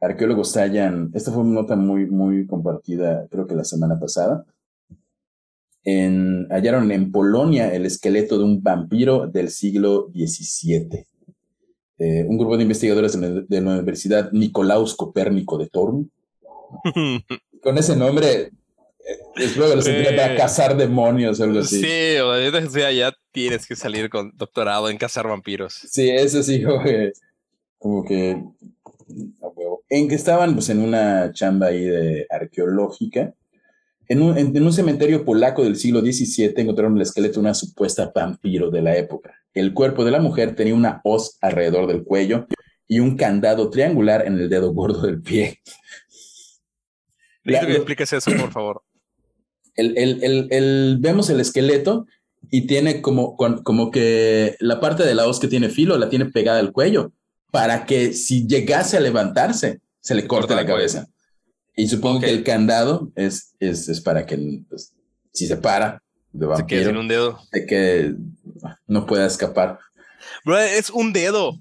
Arqueólogos hallan, esta fue una nota muy, muy compartida, creo que la semana pasada. En, hallaron en Polonia el esqueleto de un vampiro del siglo XVII. Eh, un grupo de investigadores de, la Universidad Nicolaus Copérnico de Torn. Con ese nombre Espero que lo sentía para cazar demonios o algo así. Sí, o decía, ya tienes que salir con doctorado en cazar vampiros. Sí, eso sí, como como que en que estaban pues en una chamba ahí de arqueológica. En un, en, un, cementerio polaco del siglo XVII encontraron el esqueleto de una supuesta vampiro de la época. El cuerpo de la mujer tenía una hoz alrededor del cuello y un candado triangular en el dedo gordo del pie. Necesito que expliques eso, por favor. El, el, el, vemos el esqueleto y tiene como, como que la parte de la hoz que tiene filo la tiene pegada al cuello para que si llegase a levantarse, se le corte la cabeza. Y supongo que el candado es, es, es para que pues, si se para de vampiro, se quede un dedo. De que no pueda escapar. Bro, es un dedo.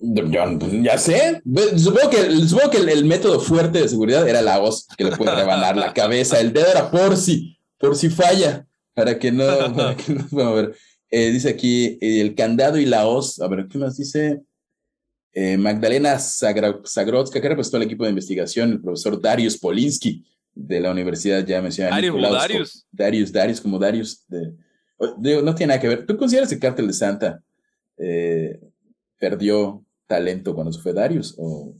Ya sé. Supongo que, supongo que el, método fuerte de seguridad era la hoz que le puede rebanar la cabeza. El dedo era por si, por si falla, para que no. Para que no a ver. Eh, dice aquí el candado y la hoz. A ver, ¿qué más dice? Eh, Magdalena Zagrodzka, que representó al equipo de investigación, el profesor Darius Polinsky de la universidad ya mencionada. Darius, Darius. Darius, como Darius. no tiene nada que ver. ¿Tú consideras que el cártel de Santa eh, perdió talento cuando se fue Darius? O,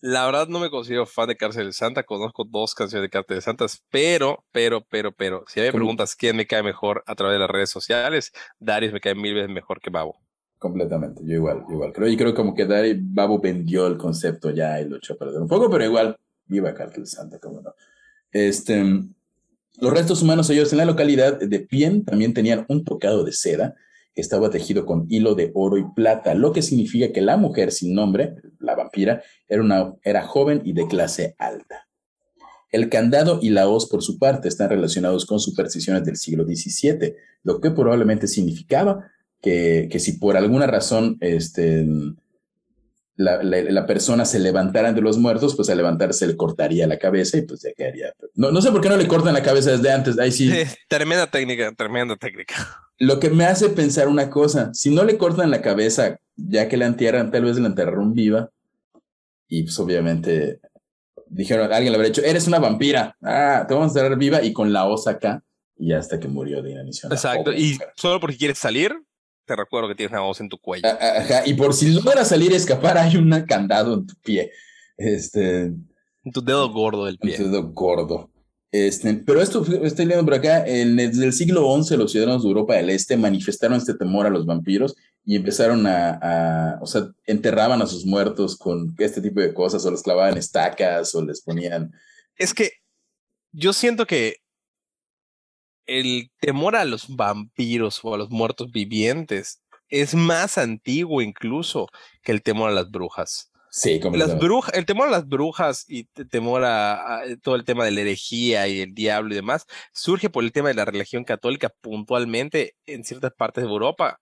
La verdad no me considero fan de Cárcel de Santa, conozco dos canciones de Cárcel de Santas, pero, pero, pero, pero, si hay preguntas quién me cae mejor a través de las redes sociales, Darius me cae mil veces mejor que Babo. Completamente, yo igual, yo igual. Creo, y creo como que Dari Babo vendió el concepto ya y lo echó a perder un poco, pero igual, viva Cártel Santa, como no. Este, los restos humanos hallados en la localidad de Pien también tenían un tocado de seda estaba tejido con hilo de oro y plata, lo que significa que la mujer sin nombre, la vampira, era, una, era joven y de clase alta. El candado y la hoz, por su parte, están relacionados con supersticiones del siglo XVII, lo que probablemente significaba que, que si por alguna razón este, la, la, persona se levantara de los muertos, pues al levantarse le cortaría la cabeza y pues ya quedaría. No, no sé por qué no le cortan la cabeza desde antes. Ahí tremenda técnica, tremenda técnica. Lo que me hace pensar una cosa, si no le cortan la cabeza ya que la entierran, tal vez la enterraron viva y pues obviamente dijeron, alguien le habría dicho, eres una vampira, ah, te vamos a enterrar viva y con la osa acá y hasta que murió de inanición. Exacto, y solo porque quieres salir, te recuerdo que tienes una voz en tu cuello. Ajá, y por si logra salir a escapar, hay un candado en tu pie. Este. En tu dedo gordo del pie. En tu dedo gordo. Este, pero esto, estoy leyendo por acá, en, desde el siglo XI los ciudadanos de Europa del Este manifestaron este temor a los vampiros y empezaron a, o sea, enterraban a sus muertos con este tipo de cosas, o los clavaban estacas, o les ponían... Es que yo siento que el temor a los vampiros o a los muertos vivientes es más antiguo incluso que el temor a las brujas. Sí, las brujas, el temor a las brujas y temor a, todo el tema de la herejía y el diablo y demás surge por el tema de la religión católica puntualmente en ciertas partes de Europa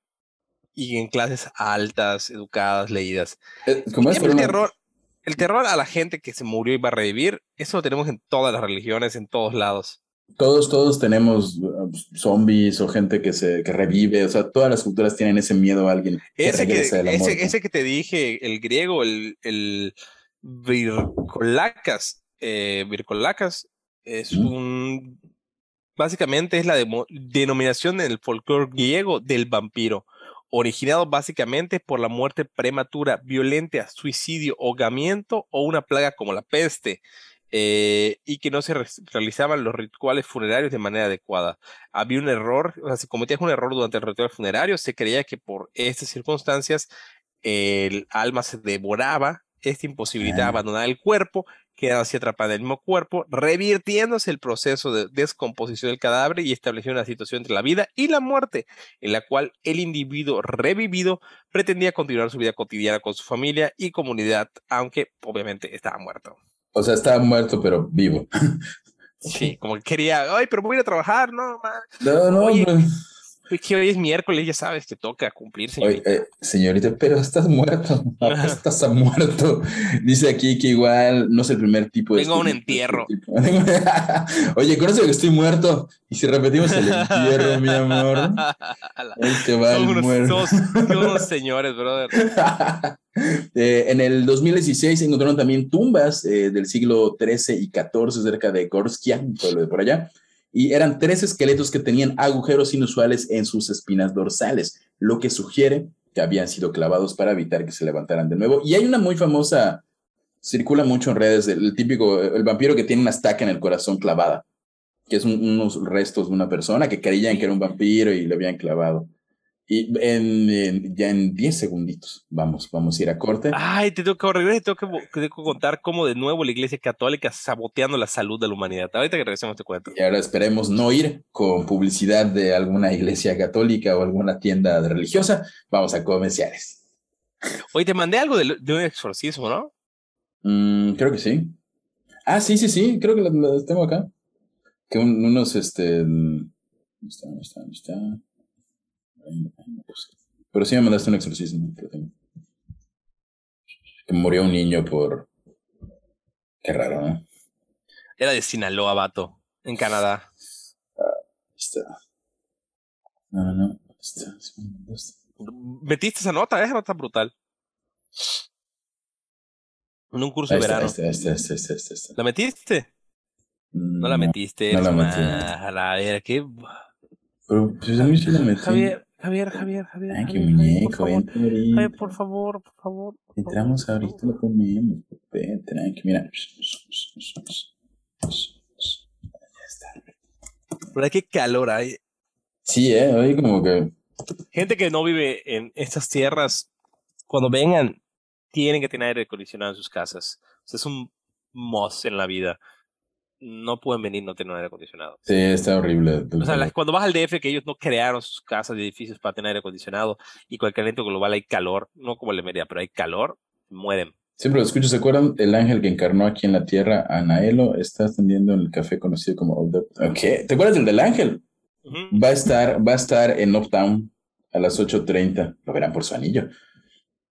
y en clases altas, educadas, leídas. Eh, el, terror, el terror a la gente que se murió y va a revivir, eso lo tenemos en todas las religiones, en todos lados todos, todos tenemos zombies o gente que se que revive, o sea, todas las culturas tienen ese miedo a alguien. Que ese, que, ese, que te dije, el griego, el, el vircolacas, eh, vircolacas es un, básicamente es la denominación en el folclore griego del vampiro, originado básicamente por la muerte prematura, violenta, suicidio, ahogamiento o una plaga como la peste. Eh, y que no se realizaban los rituales funerarios de manera adecuada. Había un error, o sea, si cometías un error durante el ritual funerario, se creía que por estas circunstancias el alma se devoraba, esta imposibilidad abandonar el cuerpo, quedaba así atrapada en el mismo cuerpo, revirtiéndose el proceso de descomposición del cadáver y estableciendo una situación entre la vida y la muerte, en la cual el individuo revivido pretendía continuar su vida cotidiana con su familia y comunidad, aunque obviamente estaba muerto. O sea, estaba muerto, pero vivo. Sí, como que quería, ay, pero voy a ir a trabajar, no, No, no, Oye, que hoy es miércoles, ya sabes que toca cumplir, señorita. Eh, señorita, pero estás muerto, estás muerto. Dice aquí que igual no es el primer tipo de... Tengo un entierro. Oye, conoce que estoy muerto. Y si repetimos el entierro, mi amor, ahí te va el muerto. Somos señores, brother. Eh, en el 2016 se encontraron también tumbas eh, del siglo XIII y XIV cerca de Gorskia, un pueblo de por allá y eran tres esqueletos que tenían agujeros inusuales en sus espinas dorsales, lo que sugiere que habían sido clavados para evitar que se levantaran de nuevo. Y hay una muy famosa, circula mucho en redes, el, típico, el vampiro que tiene una estaca en el corazón clavada, que es unos restos de una persona que creían que era un vampiro y le habían clavado. Y en, ya en 10 segunditos vamos, vamos a ir a corte. Ay, te tengo que regresar, tengo que, tengo que contar cómo de nuevo la Iglesia Católica saboteando la salud de la humanidad. Ahorita que regresemos te cuento. Y ahora esperemos no ir con publicidad de alguna iglesia católica o alguna tienda religiosa. Vamos a comerciales. Oye, te mandé algo de, un exorcismo, ¿no? Mm, creo que sí. Ah, sí, sí, sí, creo que lo, tengo acá. Que unos, este... ¿Dónde está? ¿Dónde está? ¿Dónde está? Pero sí me mandaste un exorcismo. Que murió un niño por. Qué raro, ¿no? Era de Sinaloa, vato, en Canadá. Ah, está. No, no, no. Está, Metiste esa nota, esa nota brutal. En un curso de verano. ¿La metiste? No, la metiste. No la metí. A ver, qué. Pero pues a mí sí la metí. Javier, Javier, Javier, Javier. Ay, qué muñeco, vente Javier, por favor, por favor. Entramos ahorita, lo comemos. Ven, tranqui, mira. Ya está. Pero qué calor hay. Sí, eh, hoy como que. Gente que no vive en estas tierras, cuando vengan, tienen que tener aire acondicionado en sus casas. O sea, es un must en la vida no pueden venir no tener aire acondicionado. Sí, está horrible. O sea, cuando vas al DF, que ellos no crearon sus casas y edificios para tener aire acondicionado y con el calentamiento global hay calor, no como la media, pero hay calor, mueren. Siempre lo escucho, ¿se acuerdan? El ángel que encarnó aquí en la tierra, Anaelo, está atendiendo en el café conocido como ¿Qué? ¿Te acuerdas del del ángel? Va a estar, va a estar en Uptown a las 8.30. Lo verán por su anillo.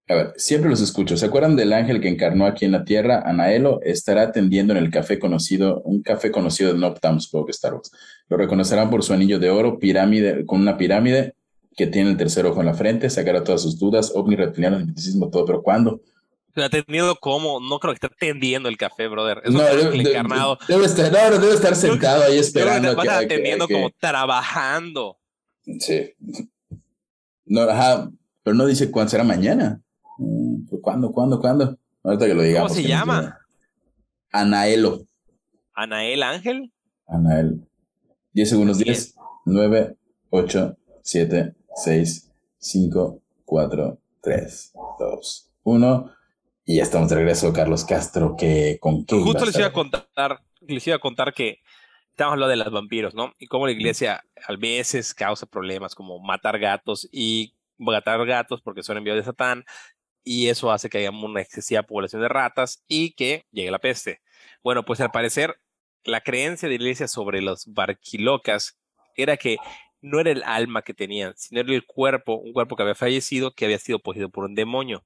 A ver, siempre los escucho. ¿Se acuerdan del ángel que encarnó aquí en la tierra? Anaelo estará atendiendo en el café conocido, un café conocido de Noptown, supongo que Starbucks. Lo reconocerán por su anillo de oro, pirámide, con una pirámide que tiene el tercer ojo en la frente, sacará todas sus dudas, ovni, reptiliano, misticismo, todo, pero ¿cuándo? atendiendo cómo, no creo que esté atendiendo el café, brother. no, debe, encarnado. Debe estar, no, debe estar sentado ahí esperando. Creo que, atendiendo como trabajando. Sí. No, ajá, pero no dice cuándo será mañana. Mm, pues, ¿Cuándo, cuándo, cuándo? Ahorita que lo digamos. ¿Cómo se llama? Anaelo. ¿Anael Ángel? Anael. 10 segundos, 10, 9, 8, 7, 6, 5, 4, 3, 2, 1. Y ya estamos de regreso, Carlos Castro, que con qué Justo les iba a contar, les iba a contar que estamos hablando de los vampiros, ¿no? Y cómo la iglesia a veces causa problemas como matar gatos y matar gatos porque son enviados de Satán, y eso hace que haya una excesiva población de ratas y que llegue la peste. Bueno, pues al parecer la creencia de la iglesia sobre los barquilocas era que no era el alma que tenían, sino era el cuerpo, un cuerpo que había fallecido, que había sido poseído por un demonio.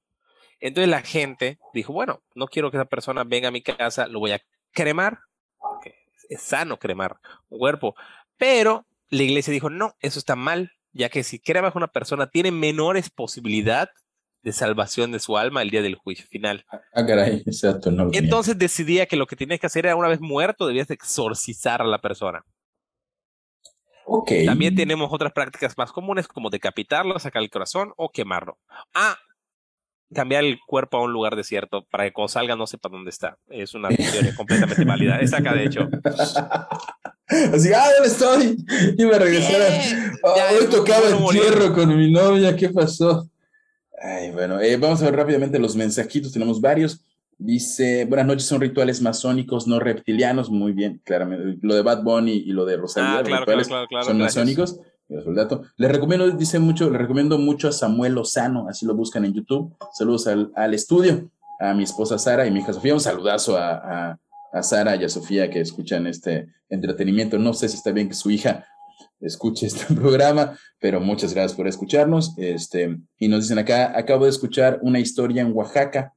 Entonces la gente dijo, bueno, no quiero que esa persona venga a mi casa, lo voy a cremar, es sano cremar un cuerpo. Pero la iglesia dijo, no, eso está mal, ya que si cremas a una persona tiene menores posibilidades de salvación de su alma el día del juicio final. Ah, caray, exacto. No Entonces decidía que lo que tenías que hacer era una vez muerto, debías exorcizar a la persona. Ok. También tenemos otras prácticas más comunes como decapitarlo, sacar el corazón o quemarlo. Ah, cambiar el cuerpo a un lugar desierto para que cuando salga no sepa dónde está. Es una teoría completamente válida. Está acá, de hecho. Así, ah, ¿dónde estoy? Y me regresara. hoy tocaba el tierro con mi novia, ¿qué pasó? Ay, bueno, eh, vamos a ver rápidamente los mensajitos, tenemos varios. Dice, buenas noches, son rituales masónicos, no reptilianos. Muy bien, claramente. Lo de Bad Bunny y lo de Rosalía, ah, claro, claro, claro, son masónicos. Le recomiendo, dice mucho, le recomiendo mucho a Samuel Lozano, así lo buscan en YouTube. Saludos al, estudio, a mi esposa Sara y mi hija Sofía. Un saludazo a, a, a Sara y a Sofía que escuchan este entretenimiento. No sé si está bien que su hija escuche este programa, pero muchas gracias por escucharnos. Este, y nos dicen acá, acabo de escuchar una historia en Oaxaca,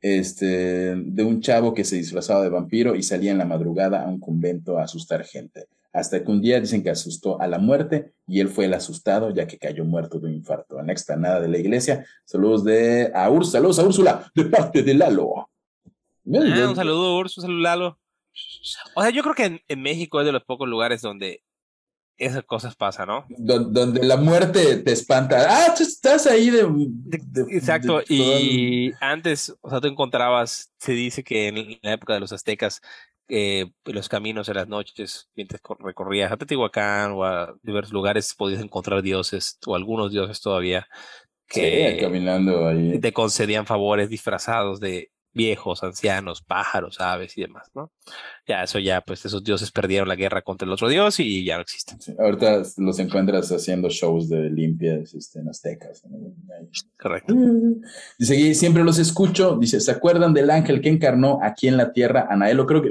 este, de un chavo que se disfrazaba de vampiro y salía en la madrugada a un convento a asustar gente. Hasta que un día dicen que asustó a la muerte y él fue el asustado ya que cayó muerto de un infarto en explanada de la iglesia. Saludos de a Úrsula, saludos a Úrsula, de parte de Lalo. Ah, un saludo, Úrsula, un saludo, Lalo. O sea, yo creo que en México es de los pocos lugares donde esas cosas pasan, ¿no? donde la muerte te espanta. Ah, tú estás ahí de. Exacto. y antes, o sea, tú encontrabas, se dice que en la época de los aztecas, eh, los caminos en las noches, mientras recorrías a Teotihuacán o a diversos lugares, podías encontrar dioses o algunos dioses todavía que caminando ahí. te concedían favores disfrazados de viejos, ancianos, pájaros, aves y demás, ¿no? Ya eso ya, pues esos dioses perdieron la guerra contra el otro dios y ya no existen. ahorita los encuentras haciendo shows de limpias este, en aztecas. Correcto. Dice, siempre los escucho, dice, ¿se acuerdan del ángel que encarnó aquí en la tierra? Anaelo, creo que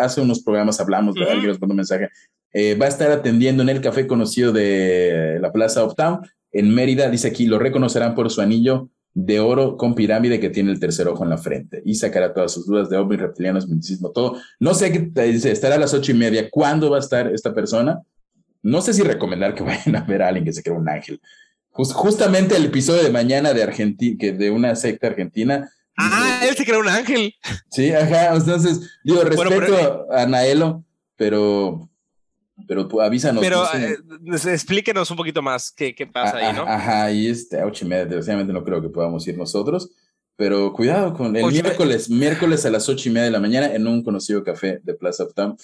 hace unos programas hablamos de alguien mandó un mensaje. Eh, va a estar atendiendo en el café conocido de la Plaza Uptown en Mérida. Dice aquí, lo reconocerán por su anillo de oro con pirámide que tiene el tercer ojo en la frente y sacará todas sus dudas de ovni, reptilianos, misticismo, todo. No sé qué te dice, estará a las ocho y media. ¿Cuándo va a estar esta persona? No sé si recomendar que vayan a ver a alguien que se crea un ángel. justamente el episodio de mañana de Argentina, que de una secta argentina. Ah, él se creó un ángel. Sí, ajá. Entonces, digo, respeto a Naelo, pero pero tú avísanos. Pero eh, explíquenos un poquito más qué, qué pasa ahí, ¿no? Ajá, y este, a ocho y media, desgraciadamente no creo que podamos ir nosotros, pero cuidado con el miércoles, miércoles a las ocho y media de la mañana en un conocido café de Plaza Uptown.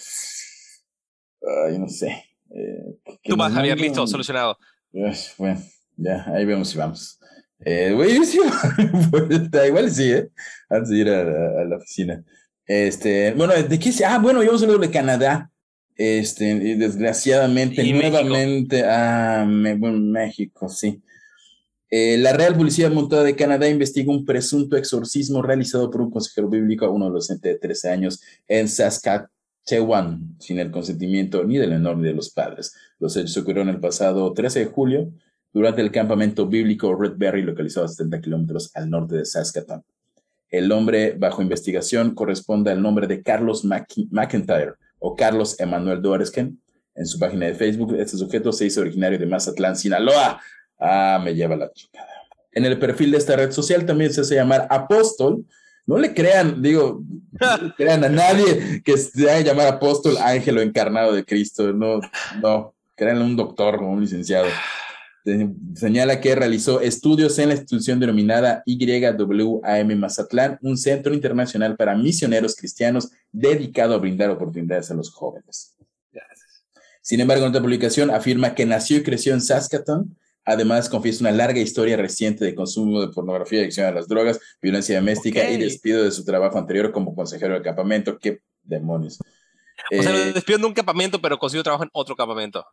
Ay, no sé. Eh, tú vas, Javier, listo, solucionado. Bueno, ya, ahí vemos si vamos. Eh, güey, sí, igual sí, ¿eh? Antes de ir a, la oficina. Este, bueno, ¿de qué? Ah, bueno, íbamos a hablar de Canadá. Este, y desgraciadamente, nuevamente, a ah, México, sí. Eh, la Real Policía Montada de Canadá investiga un presunto exorcismo realizado por un consejero bíblico a un adolescente de 13 años en Saskatchewan, sin el consentimiento ni del menor ni de los padres. Los hechos ocurrieron el pasado 13 de julio durante el campamento bíblico Red Berry, localizado a 70 kilómetros al norte de Saskatoon. El nombre bajo investigación corresponde al nombre de Carlos McIntyre, o Carlos Emanuel Duaresken en su página de Facebook. Este sujeto se hizo originario de Mazatlán, Sinaloa. Ah, me lleva la chingada. En el perfil de esta red social también se hace llamar Apóstol. No le crean, digo, no le crean a nadie que se haga llamar apóstol, ángel o encarnado de Cristo. No, no, créanle a un doctor o un licenciado señala que realizó estudios en la institución denominada YWAM Mazatlán, un centro internacional para misioneros cristianos dedicado a brindar oportunidades a los jóvenes. Sin embargo, en otra publicación afirma que nació y creció en Saskatoon. Además, confiesa una larga historia reciente de consumo de pornografía, adicción a las drogas, violencia doméstica y despido de su trabajo anterior como consejero del campamento. ¿Qué demonios? O sea, eh, despido de un campamento, pero consiguió trabajo en otro campamento.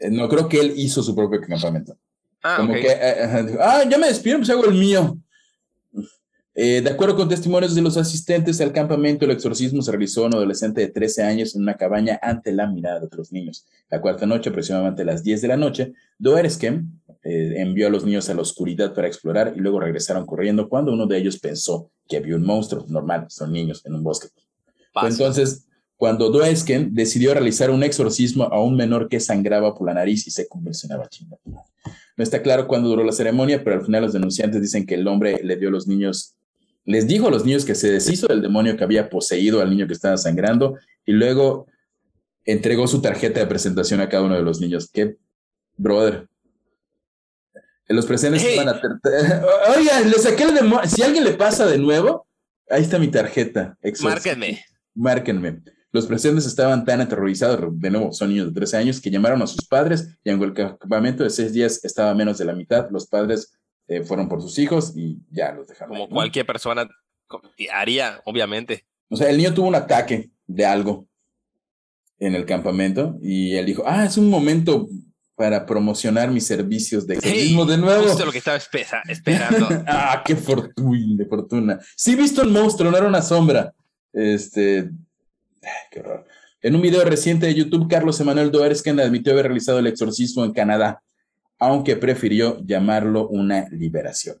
Eh, no creo que él hizo su propio campamento. Ah, Como que, eh, ah, ya me despido, pues hago el mío. Eh, de acuerdo con testimonios de los asistentes al campamento, el exorcismo se realizó a un adolescente de 13 años en una cabaña ante la mirada de otros niños. La cuarta noche, aproximadamente a las 10 de la noche, Doereskem envió a los niños a la oscuridad para explorar y luego regresaron corriendo cuando uno de ellos pensó que había un monstruo. Normal, son niños en un bosque. Entonces cuando Doesken decidió realizar un exorcismo a un menor que sangraba por la nariz y se convulsionaba chingada. No está claro cuándo duró la ceremonia, pero al final los denunciantes dicen que el hombre le dio a los niños, les dijo a los niños que se deshizo del demonio que había poseído al niño que estaba sangrando y luego entregó su tarjeta de presentación a cada uno de los niños. ¿Qué, brother? Los presentes van a... Oiga, le saqué el demonio. Si alguien le pasa de nuevo, ahí está mi tarjeta. Márquenme. Márquenme. Los presentes estaban tan aterrorizados, de nuevo, son niños de 13 años, que llamaron a sus padres y aunque el campamento de seis días estaba menos de la mitad, los padres eh, fueron por sus hijos y ya los dejaron. Como cualquier persona haría, obviamente. O sea, el niño tuvo un ataque de algo en el campamento y él dijo, ah, es un momento para promocionar mis servicios de exorcismo de nuevo. Justo lo que estaba esperando. ah, qué fortuna, de fortuna. Sí, visto el monstruo, no era una sombra. Este, Qué horror. En un video reciente de YouTube, Carlos Emanuel Doersken admitió haber realizado el exorcismo en Canadá, aunque prefirió llamarlo una liberación.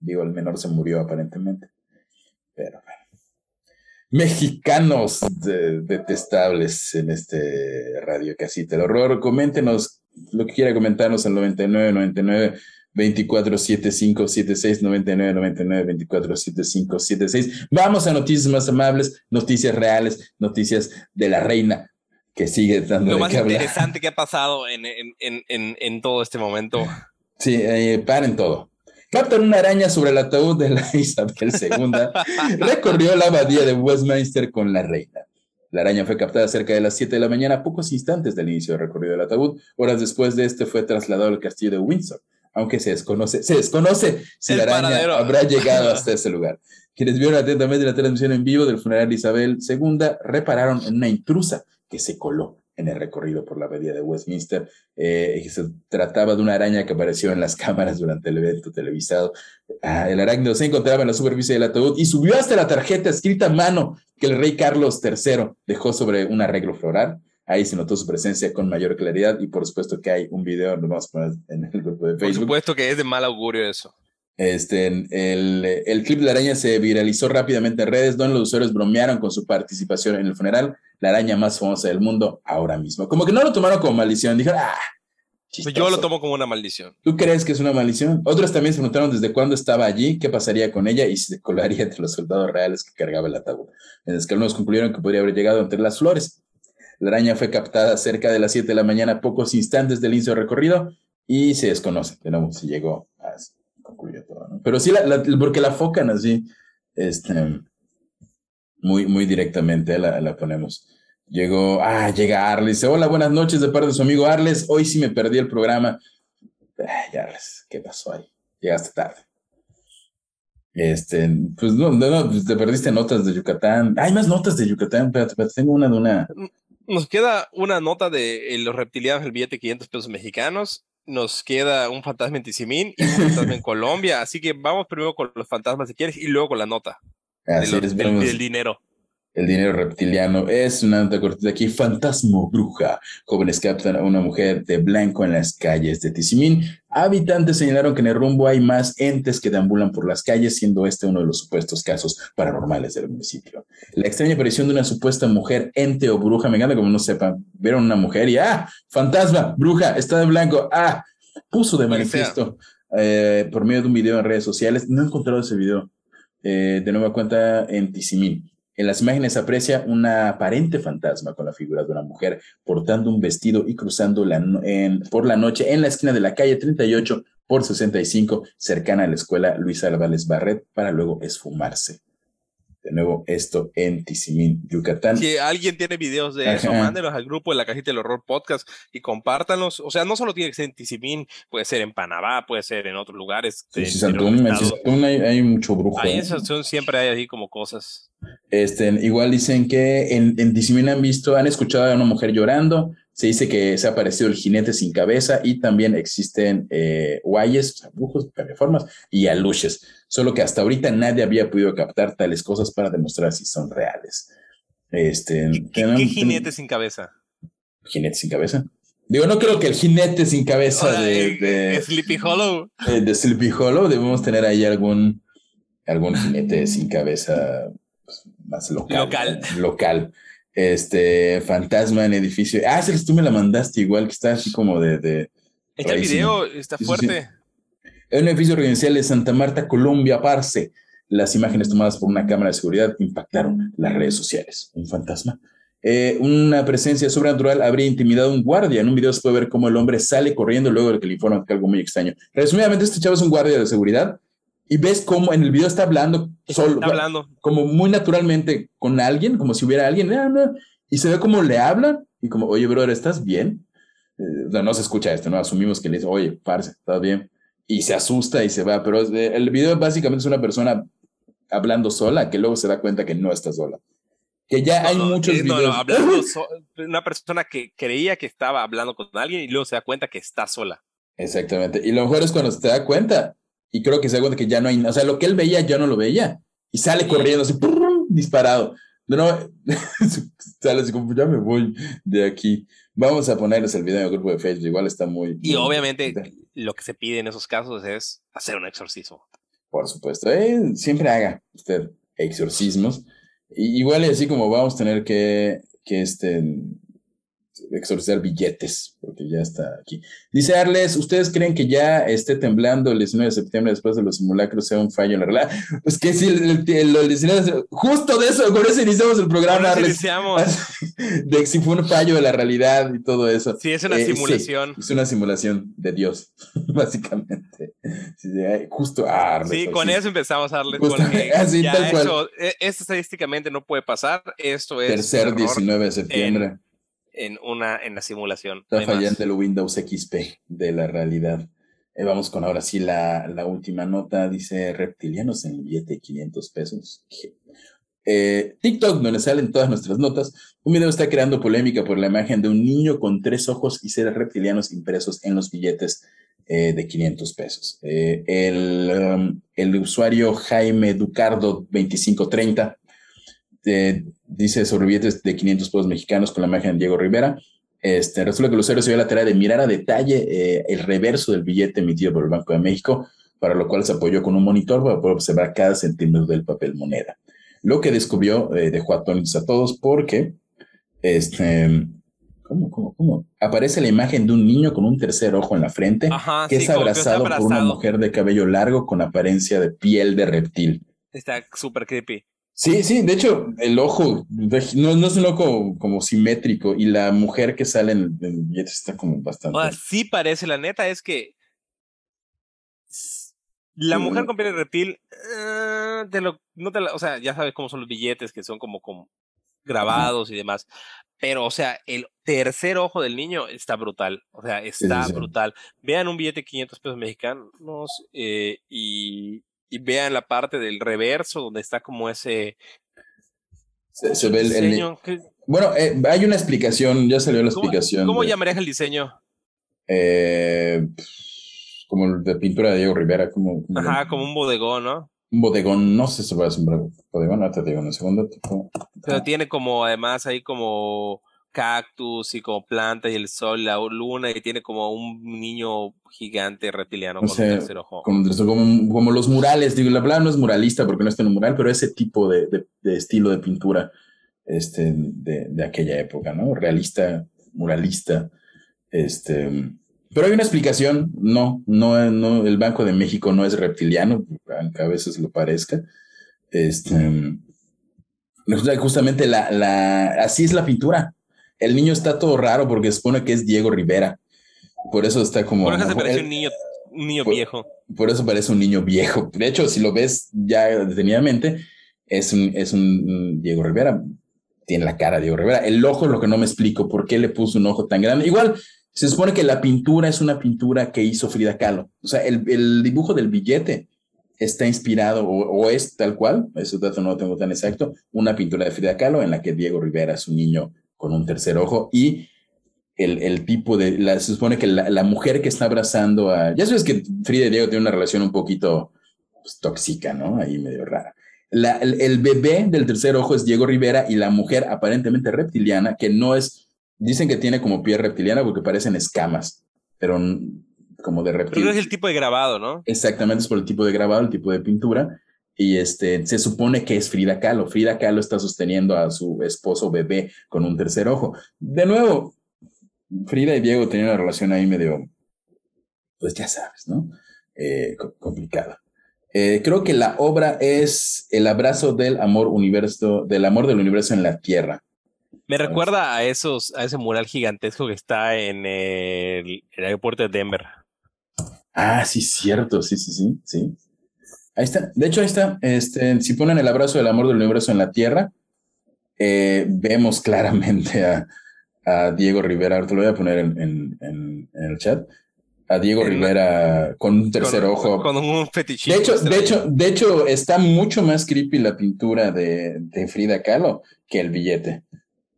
Digo, el menor se murió aparentemente. Pero bueno. Mexicanos detestables en este radio casita. El horror, coméntenos lo que quiera comentarnos al 99 99 247576 99 99 247576. Vamos a noticias más amables, noticias reales, noticias de la reina que sigue dando Lo más interesante que ha pasado en, en, en, en, todo este momento. Sí, eh, paren todo. Captan una araña sobre el ataúd de la Isabel II. recorrió la abadía de Westminster con la reina. La araña fue captada cerca de las 7 de la mañana, pocos instantes del inicio del recorrido del ataúd. Horas después de este fue trasladado al castillo de Windsor, aunque se desconoce, se desconoce si la araña habrá llegado hasta ese lugar. Quienes vieron atentamente la transmisión en vivo del funeral de Isabel II repararon en una intrusa que se coló en el recorrido por la abadía de Westminster. Eh, se trataba de una araña que apareció en las cámaras durante el evento televisado. Ah, el arácnido se encontraba en la superficie del ataúd y subió hasta la tarjeta escrita a mano que el rey Carlos III dejó sobre un arreglo floral. Ahí se notó su presencia con mayor claridad y por supuesto que hay un video, lo vamos a poner en el grupo de Facebook. Por supuesto que es de mal augurio eso. Este, el, el, clip de la araña se viralizó rápidamente en redes, donde los usuarios bromearon con su participación en el funeral, la araña más famosa del mundo ahora mismo. Como que no lo tomaron como maldición, dijeron, ah, chistoso. Yo lo tomo como una maldición. ¿Tú crees que es una maldición? Otros también se preguntaron desde cuándo estaba allí, qué pasaría con ella y si se colaría entre los soldados reales que cargaba el ataúd. En los que algunos concluyeron que podría haber llegado entre las flores. La araña fue captada cerca de las 7 de la mañana, pocos instantes del inicio del recorrido, y se desconoce de si llegó a concluir todo. ¿no? Pero sí, porque la focan así, este, muy, muy directamente la, ponemos. Llegó, ah, llega Arles. Dice, hola, buenas noches de parte de su amigo Arles. Hoy sí me perdí el programa. Ay, Arles, ¿qué pasó ahí? Llegaste tarde. Este, pues no, no, pues te perdiste notas de Yucatán. Hay más notas de Yucatán, pero tengo una de una. Nos queda una nota de los reptilianos, el billete 500 pesos mexicanos. Nos queda un fantasma en Tizimín y un fantasma en Colombia. Así que vamos primero con los fantasmas si quieres y luego con la nota. Así del dinero. El dinero reptiliano es una nota cortita aquí. Fantasmo bruja. Jóvenes captan a una mujer de blanco en las calles de Tizimín. Habitantes señalaron que en el rumbo hay más entes que deambulan por las calles, siendo este uno de los supuestos casos paranormales del municipio. La extraña aparición de una supuesta mujer, ente o bruja, me encanta como no sepan, vieron una mujer y ¡ah! Fantasma, bruja, está de blanco, ¡ah! Puso de manifiesto eh, por medio de un video en redes sociales. No he encontrado ese video. Eh, de nueva cuenta en Tizimín. En las imágenes aprecia una aparente fantasma con la figura de una mujer portando un vestido y cruzando por la noche en la esquina de la calle 38 por 65, cercana a la escuela Luis Álvarez Barret, para luego esfumarse. De nuevo, esto en Tizimín, Yucatán. Si alguien tiene videos de eso, mándelos al grupo de la cajita del horror podcast y compártanlos. O sea, no solo tiene que ser en Tizimín, puede ser en Panamá, puede ser en otros lugares. En hay, hay, mucho brujo. Ahí en ¿eh? siempre hay así como cosas. Este, igual dicen que en, en Tizimín han visto, han escuchado a una mujer llorando, se dice que se ha aparecido el jinete sin cabeza y también existen eh, guayes, brujos, formas y aluches. Solo que hasta ahorita nadie había podido captar tales cosas para demostrar si son reales. Este, ¿Qué, jinete sin cabeza? Jinete sin cabeza. Digo, no creo que el jinete sin cabeza de, de, Sleepy Hollow. Eh, de Sleepy Hollow, debemos tener ahí algún, algún jinete sin cabeza pues, más local. Local. Local este fantasma en edificio. Ah, sí, tú me la mandaste igual, que está así como de. de este video está fuerte. En un edificio residencial de Santa Marta, Colombia, Parce. Las imágenes tomadas por una cámara de seguridad impactaron las redes sociales. Un fantasma. Eh, una presencia sobrenatural habría intimidado a un guardia. En un video se puede ver cómo el hombre sale corriendo luego de que le informan que algo muy extraño. Resumidamente, este chavo es un guardia de seguridad y ves cómo en el video está hablando solo, hablando. como muy naturalmente con alguien, como si hubiera alguien, ah, y se ve como le hablan y como, oye, brother, ¿estás bien? Eh, no, se escucha esto, ¿no? Asumimos que le dice, oye, parce, ¿estás bien? Y se asusta y se va, pero el video básicamente es una persona hablando sola que luego se da cuenta que no está sola. Que ya hay muchos videos. hablando una persona que creía que estaba hablando con alguien y luego se da cuenta que está sola. Exactamente. Y lo mejor es cuando se da cuenta y creo que se da cuenta que ya no hay, o sea, lo que él veía yo no lo veía y sale corriendo así, disparado. Nuevo, sale así como, ya me voy de aquí. Vamos a ponerles el video en el grupo de Facebook, igual está muy... Y obviamente lo que se pide en esos casos es hacer un exorcismo. Por supuesto, eh, siempre haga usted exorcismos. Y, igual así como vamos a tener que, que este, exorcizar billetes, porque ya está aquí. Dice Arles, ¿ustedes creen que ya esté temblando el 19 de septiembre después de los simulacros sea un fallo en la realidad? Pues que sí, el, el, justo de eso, con eso iniciamos el programa, Arles. Iniciamos. De si fue un fallo de la realidad y todo eso. Sí, es una eh, simulación. es una simulación de Dios, básicamente. justo, Arles. Sí, con eso empezamos a darle. así, tal cual. E, esto estadísticamente no puede pasar. Esto es. Tercer 19 de septiembre en, una, en la simulación. Está fallando el Windows XP de la realidad. Eh, vamos con ahora sí la, la, última nota. Dice reptilianos en el billete de 500 pesos. Eh, TikTok, donde salen todas nuestras notas, un video está creando polémica por la imagen de un niño con tres ojos y seres reptilianos impresos en los billetes eh, de 500 pesos. el, um, el usuario Jaime Ducardo 2530 este, dice sobre billetes de 500 pesos mexicanos con la imagen de Diego Rivera. Este, resulta que usuario se dio la tarea de mirar a detalle eh, el reverso del billete emitido por el Banco de México, para lo cual se apoyó con un monitor para poder observar cada centímetro del papel moneda. Lo que descubrió eh, dejó atónitos a todos porque, este, ¿cómo, cómo, cómo? Aparece la imagen de un niño con un tercer ojo en la frente, que es abrazado por una mujer de cabello largo con apariencia de piel de reptil. Está súper creepy. Sí, sí, de hecho, el ojo no, no, es un ojo como simétrico y la mujer que sale en el, billete está como bastante. Sí parece, la neta es que la mujer con piel de reptil, eh, lo, no te o sea, ya sabes cómo son los billetes que son como, como grabados y demás. Pero, o sea, el tercer ojo del niño está brutal. O sea, está brutal. Vean un billete de 500 pesos mexicanos eh, y, y vean la parte del reverso donde está como ese... Se, ve el, Bueno, eh, hay una explicación, ya salió la explicación. ¿Cómo llamarías el diseño? Eh, como de pintura de Diego Rivera, como... Ajá, como un bodegón, ¿no? Un bodegón, no sé si va a ser un bodegón, ahorita te digo en un segundo. Pero tiene como, además, ahí como cactus y como plantas y el sol, la luna y tiene como un niño gigante reptiliano con un tercer ojo. Como, los murales, digo, la palabra no es muralista porque no está en un mural, pero ese tipo de, de, estilo de pintura este, de, de, aquella época, ¿no? Realista, muralista. Este, pero hay una explicación, no, no, no, el Banco de México no es reptiliano, aunque a veces lo parezca. Este, justamente la, la, así es la pintura el niño está todo raro porque supone que es Diego Rivera. Por eso está como. Por eso se parece un niño, un niño viejo. Por eso parece un niño viejo. De hecho, si lo ves ya detenidamente, es un, es un Diego Rivera. Tiene la cara de Diego Rivera. El ojo es lo que no me explico. ¿Por qué le puso un ojo tan grande? Igual, se supone que la pintura es una pintura que hizo Frida Kahlo. O sea, el, el dibujo del billete está inspirado o, o, es tal cual, ese dato no lo tengo tan exacto, una pintura de Frida Kahlo en la que Diego Rivera es un niño con un tercer ojo y el, el tipo de, la, se supone que la, la, mujer que está abrazando a, ya sabes que Frida y Diego tienen una relación un poquito pues, tóxica, ¿no? Ahí medio rara. La, el, el, bebé del tercer ojo es Diego Rivera y la mujer aparentemente reptiliana, que no es, dicen que tiene como piel reptiliana porque parecen escamas, pero como de reptil. Pero es el tipo de grabado, ¿no? Exactamente, es por el tipo de grabado, el tipo de pintura y este, se supone que es Frida Kahlo. Frida Kahlo está sosteniendo a su esposo bebé con un tercer ojo. De nuevo, Frida y Diego tenían una relación ahí medio, pues ya sabes, ¿no? Eh, complicada. Eh, creo que la obra es el abrazo del amor universo, del amor del universo en la tierra. Me recuerda a esos, a ese mural gigantesco que está en el, el aeropuerto de Denver. Ah, sí, cierto, sí, sí, sí, sí. Ahí está. De hecho, ahí está. Este, si ponen el abrazo del amor del universo en la Tierra, eh, vemos claramente a, a, Diego Rivera. Te lo voy a poner en, en, en, el chat. A Diego Rivera con un tercer ojo. Con un fetichito. De hecho, de hecho, de hecho, está mucho más creepy la pintura de, de Frida Kahlo que el billete.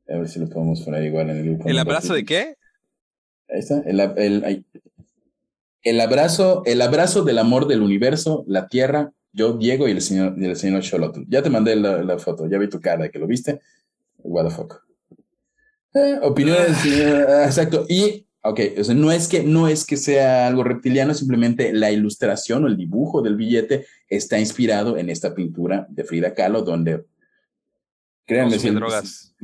A ver si lo podemos poner igual en el grupo. ¿El abrazo de qué? Ahí está. El, el, el abrazo, el abrazo del amor del universo, la tierra, yo, Diego y el señor, y el señor Ya te mandé la, foto, ya vi tu cara que lo viste. What the fuck. Eh, opiniones, ah, exacto. Y, ok, o no, es que, no es que sea algo reptiliano, simplemente la ilustración o el dibujo del billete está inspirado en esta pintura de Frida Kahlo, donde Créanme, si drogas.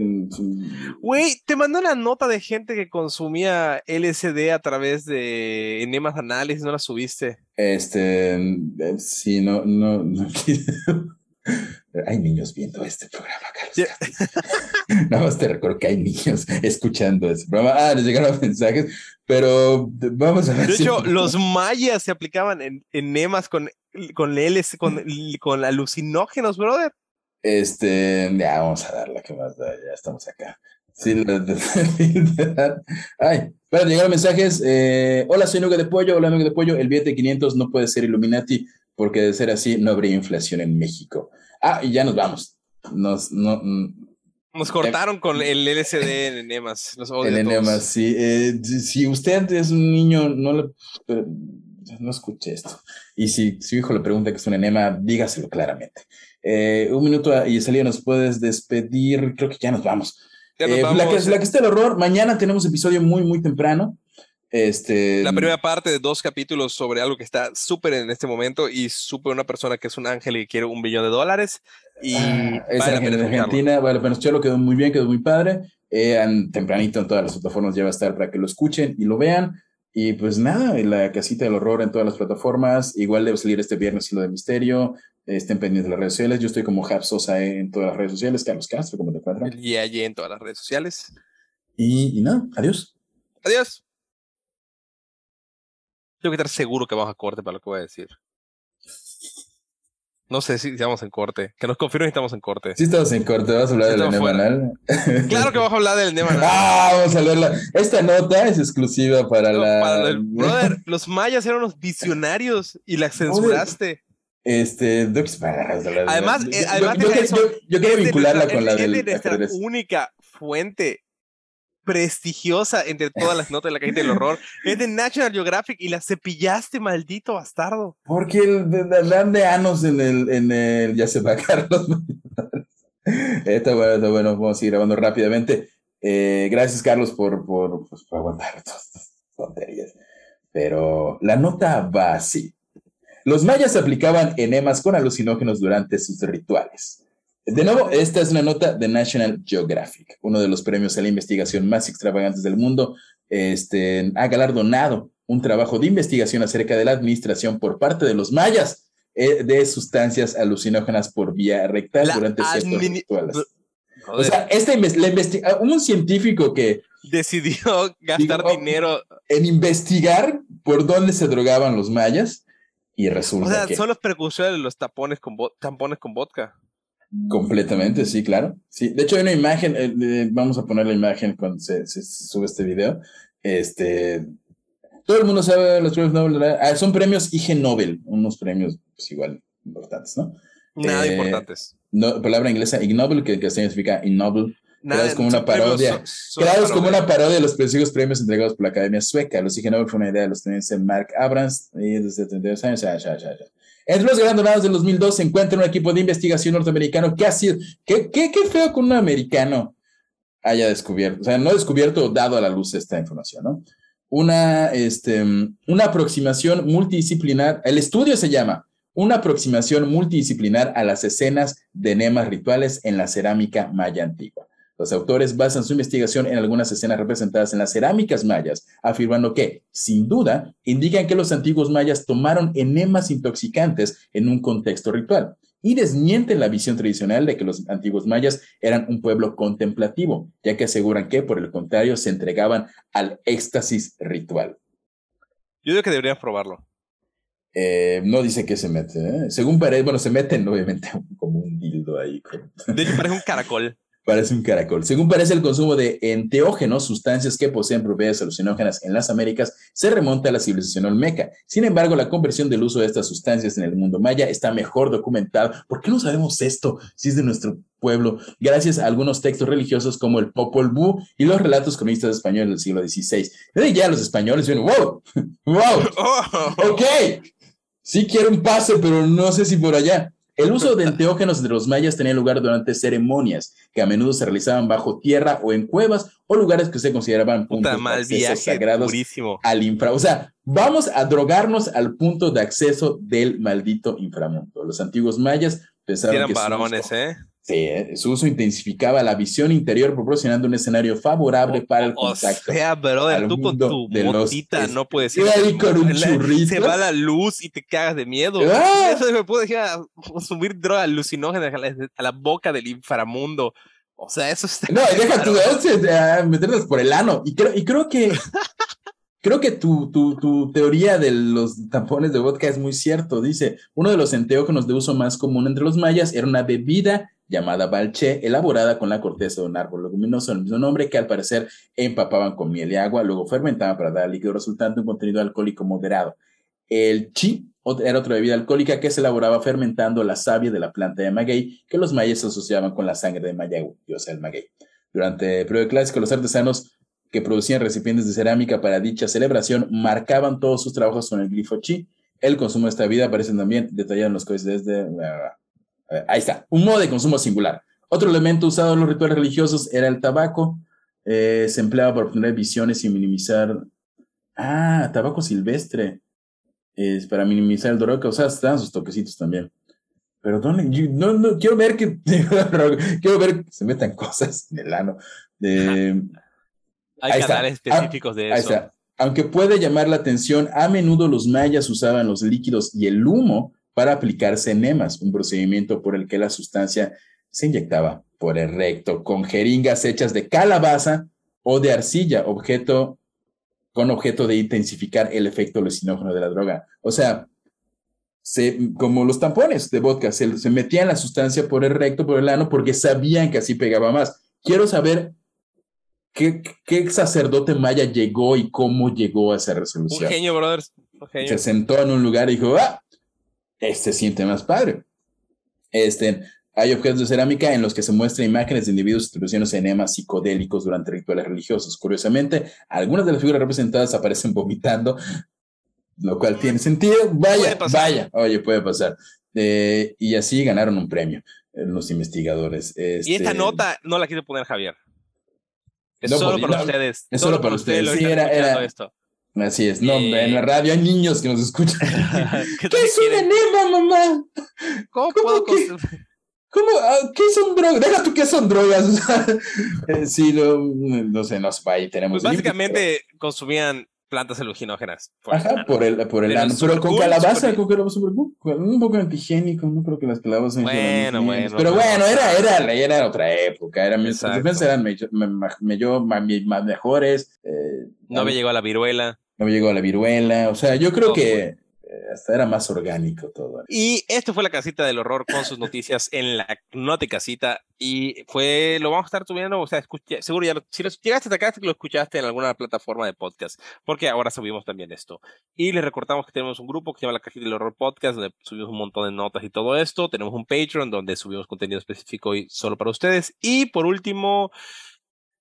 Güey, te mandó una nota de gente que consumía LSD a través de enemas anales, ¿no la subiste? Este, eh, sí, no, no, no. Hay niños viendo este programa, Carlos. Nada más te recuerdo que hay niños escuchando este programa. Ah, les llegaron mensajes, pero vamos a ver. De hecho, los mayas se aplicaban en enemas con, con, LSD, con, con alucinógenos, brother. Este, ya vamos a darla, que más da, ya estamos acá. Sí, Ay, para llegar mensajes. Eh, hola, soy Nuga de Pollo. Hola, Nuga de Pollo. El billete 500 no puede ser Illuminati porque de ser así no habría inflación en México. Ah, y ya nos vamos. Nos, no, mm, nos cortaron con el LCD en enemas. el enemas, sí. Eh, si usted es un niño, no le, no escuche esto. Y si su hijo le pregunta que es un enema, dígaselo claramente. Eh, un minuto y salida nos puedes despedir. Creo que ya nos vamos. Eh, la, que, la que está el horror. Mañana tenemos episodio muy, muy temprano. Este, la primera parte de dos capítulos sobre algo que está súper en este momento y súper una persona que es un ángel y quiere un billón de dólares. Y ah, es Argentina, vale la pena quedó muy bien, quedó muy padre. Eh, tempranito en todas las plataformas ya va a estar para que lo escuchen y lo vean. Y pues nada, la casita del horror en todas las plataformas. Igual debe salir este viernes lo de misterio. Estén pendientes de las redes sociales. Yo estoy como Sosa en todas las redes sociales. Carlos Castro, ¿cómo te encuentran? Y allí en todas las redes sociales. Y, y nada, adiós. Adiós. Tengo que estar seguro que vamos a corte para lo que voy a decir. No sé si estamos en corte. Que nos confirmen si estamos en corte. Sí, estamos en corte. ¿Vas a hablar del Nemanal? Claro que vamos a hablar del Nemanal. ah, vamos a hablarla. Esta nota es exclusiva para la. brother, los mayas eran unos visionarios y la censuraste. Este, además, yo, además yo, quiero vincularla con la del. Es única fuente prestigiosa entre todas las notas de la caja del horror. Es de National Geographic y la cepillaste, maldito bastardo. Porque el, dan de anos en el, en el, ya se va Carlos. está bueno, está bueno, vamos a seguir grabando rápidamente. Eh, gracias, Carlos, por, por, pues, por aguantar todas estas tonterías. Pero la nota va así. Los mayas aplicaban enemas con alucinógenos durante sus rituales. De nuevo, esta es una nota de National Geographic, uno de los premios a la investigación más extravagantes del mundo. Este, ha galardonado un trabajo de investigación acerca de la administración por parte de los mayas eh, de sustancias alucinógenas por vía rectal durante ciertos rituales. O sea, este la un científico que decidió gastar dinero en investigar por dónde se drogaban los mayas y resulta o sea, son los precursores de los tapones con tampones con vodka. Completamente, sí, claro. Sí, de hecho hay una imagen, eh, vamos a poner la imagen cuando se, sube este video. Este, todo el mundo sabe los premios Nobel, ah, son premios IG Nobel, unos premios pues, igual importantes, ¿no? Nada eh, importantes. No, palabra inglesa ignoble, que, que significa innoble. Nada, como una parodia. creados como una parodia de los prestigios premios entregados por la Academia Sueca. Los IG Nobel fue una idea de los estadounidenses Mark Abrams y desde 32 años. Ya, ya, ya, ya. Entre los galardonados del 2002 se encuentra un equipo de investigación norteamericano que ha sido, qué, qué, qué feo que un americano haya descubierto, o sea, no descubierto, dado a la luz esta información, ¿no? Una, este, una aproximación multidisciplinar, el estudio se llama Una aproximación multidisciplinar a las escenas de enemas rituales en la cerámica maya antigua. Los autores basan su investigación en algunas escenas representadas en las cerámicas mayas, afirmando que, sin duda, indican que los antiguos mayas tomaron enemas intoxicantes en un contexto ritual y desmienten la visión tradicional de que los antiguos mayas eran un pueblo contemplativo, ya que aseguran que, por el contrario, se entregaban al éxtasis ritual. Yo digo que deberías probarlo. Eh, no dice que se mete. ¿eh? Según parece, bueno, se meten obviamente como un dildo ahí. De hecho, parece un caracol. Parece un caracol. Según parece, el consumo de enteógenos, sustancias que poseen propiedades alucinógenas en las Américas, se remonta a la civilización olmeca. Sin embargo, la conversión del uso de estas sustancias en el mundo maya está mejor documentada. ¿Por qué no sabemos esto si es de nuestro pueblo? Gracias a algunos textos religiosos como el Popol Vuh y los relatos cronistas españoles del siglo XVI. Ya los españoles dicen, wow, wow, ok, sí quiero un pase, pero no sé si por allá. El uso de enteógenos de los mayas tenía lugar durante ceremonias que a menudo se realizaban bajo tierra o en cuevas o lugares que se consideraban puntos de sagrados al infra. O sea, vamos a drogarnos al punto de acceso del maldito inframundo. Los antiguos mayas pensaban que varones, ¿eh? Sí, eh, su uso intensificaba la visión interior proporcionando un escenario favorable para el contacto. O sea, brother, tú con tu motita no puedes ir. con un churrito. Se va la luz y te cagas de miedo. ¡Ah! Eso me puede dejar consumir droga alucinógena a la boca del inframundo. O sea, eso está. No, deja tu meterlas por el ano. Y creo, y creo que. creo que tu, tu, tu, teoría de los tampones de vodka es muy cierto. Dice: uno de los enteógenos de uso más común entre los mayas era una bebida llamada balché, elaborada con la corteza de un árbol leguminoso del mismo nombre que al parecer empapaban con miel y agua, luego fermentaban para dar al líquido resultante un contenido alcohólico moderado. El chi era otra bebida alcohólica que se elaboraba fermentando la savia de la planta de maguey que los mayas asociaban con la sangre de Mayagüe, o sea, el maguey. Durante el periodo clásico, los artesanos que producían recipientes de cerámica para dicha celebración marcaban todos sus trabajos con el glifo chi. El consumo de esta bebida aparece también detallado en los códices de ahí está, un modo de consumo singular. Otro elemento usado en los rituales religiosos era el tabaco. Eh, se empleaba para obtener visiones y minimizar. Ah, tabaco silvestre. Es para minimizar el dolor causado. Están sus toquecitos también. Pero no, no, quiero ver que. quiero ver que se metan cosas en el ano. Hay canales específicos de eso. Ahí está. Aunque puede llamar la atención, a menudo los mayas usaban los líquidos y el humo para aplicarse enemas, un procedimiento por el que la sustancia se inyectaba por el recto con jeringas hechas de calabaza o de arcilla, objeto con objeto de intensificar el efecto alucinógeno de la droga. O sea, se, como los tampones de vodka, se, se metían la sustancia por el recto, por el ano, porque sabían que así pegaba más. Quiero saber qué, qué sacerdote maya llegó y cómo llegó a esa resolución. Un genio, brothers. Se sentó en un lugar y dijo, ah, este siente más padre. Este, hay objetos de cerámica en los que se muestran imágenes de individuos distribuciones enemas psicodélicos durante rituales religiosos. Curiosamente, algunas de las figuras representadas aparecen vomitando, lo cual tiene sentido. Vaya, vaya, oye, puede pasar. Eh, y así ganaron un premio eh, los investigadores. y esta este, nota no la quiere poner Javier. Es solo para ustedes. Es solo, para ustedes. Sí, era, era, esto. Así es, no, en la radio hay niños que nos escuchan. ¿Qué, es un enema, mamá? ¿Cómo, puedo que, ¿Cómo? Ah, ¿Qué son drogas? Deja tú qué son drogas. Eh, sí, no, no sé, no sé, ahí tenemos. Pues básicamente consumían plantas alucinógenas. Ajá, por el, por el ano. Pero con calabaza, con calabaza un poco antihigiénico, no creo que las calabazas. Bueno, bueno. Pero bueno, era, era, era otra época. Era, mis defensas eran mejores. Eh, no me llegó a la viruela no me llegó a la viruela, o sea, yo creo que eh, hasta era más orgánico todo. Y esto fue la casita del horror con sus noticias en la Note Casita y fue, lo vamos a estar subiendo, o sea, seguro ya, si llegaste hasta acá, lo escuchaste en alguna plataforma de podcast, porque ahora subimos también esto. Y les recordamos que tenemos un grupo que se llama la casita del horror podcast, donde subimos un montón de notas y todo esto. Tenemos un Patreon donde subimos contenido específico y solo para ustedes. Y por último,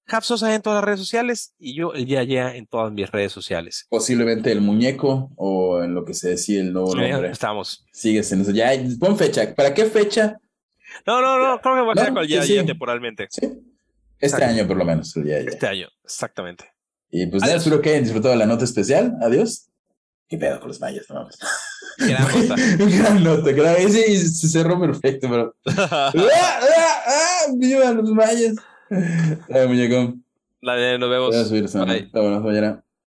Capsosa en todas las redes sociales y yo el ya ya en todas mis redes sociales. Posiblemente el muñeco o en lo que se decía el nuevo nombre. Estamos. Sigues en eso. Ya, pon fecha. ¿Para qué fecha? No, no, no, creo que va a ser con el ya, ya temporalmente. Sí. Este año por lo menos, el ya ya. Este año, exactamente. Y pues nada, espero que hayan disfrutado la nota especial. Adiós. ¿Qué pedo con los mayas? No Gran nota. gran nota, gran. Sí, se cerró perfecto, pero. ¡Ah, ah, ah! ¡Viva los mayas! Dale, muñeco. Dale, nos vemos. Voy a subir, Bye. Vámonos, mañana.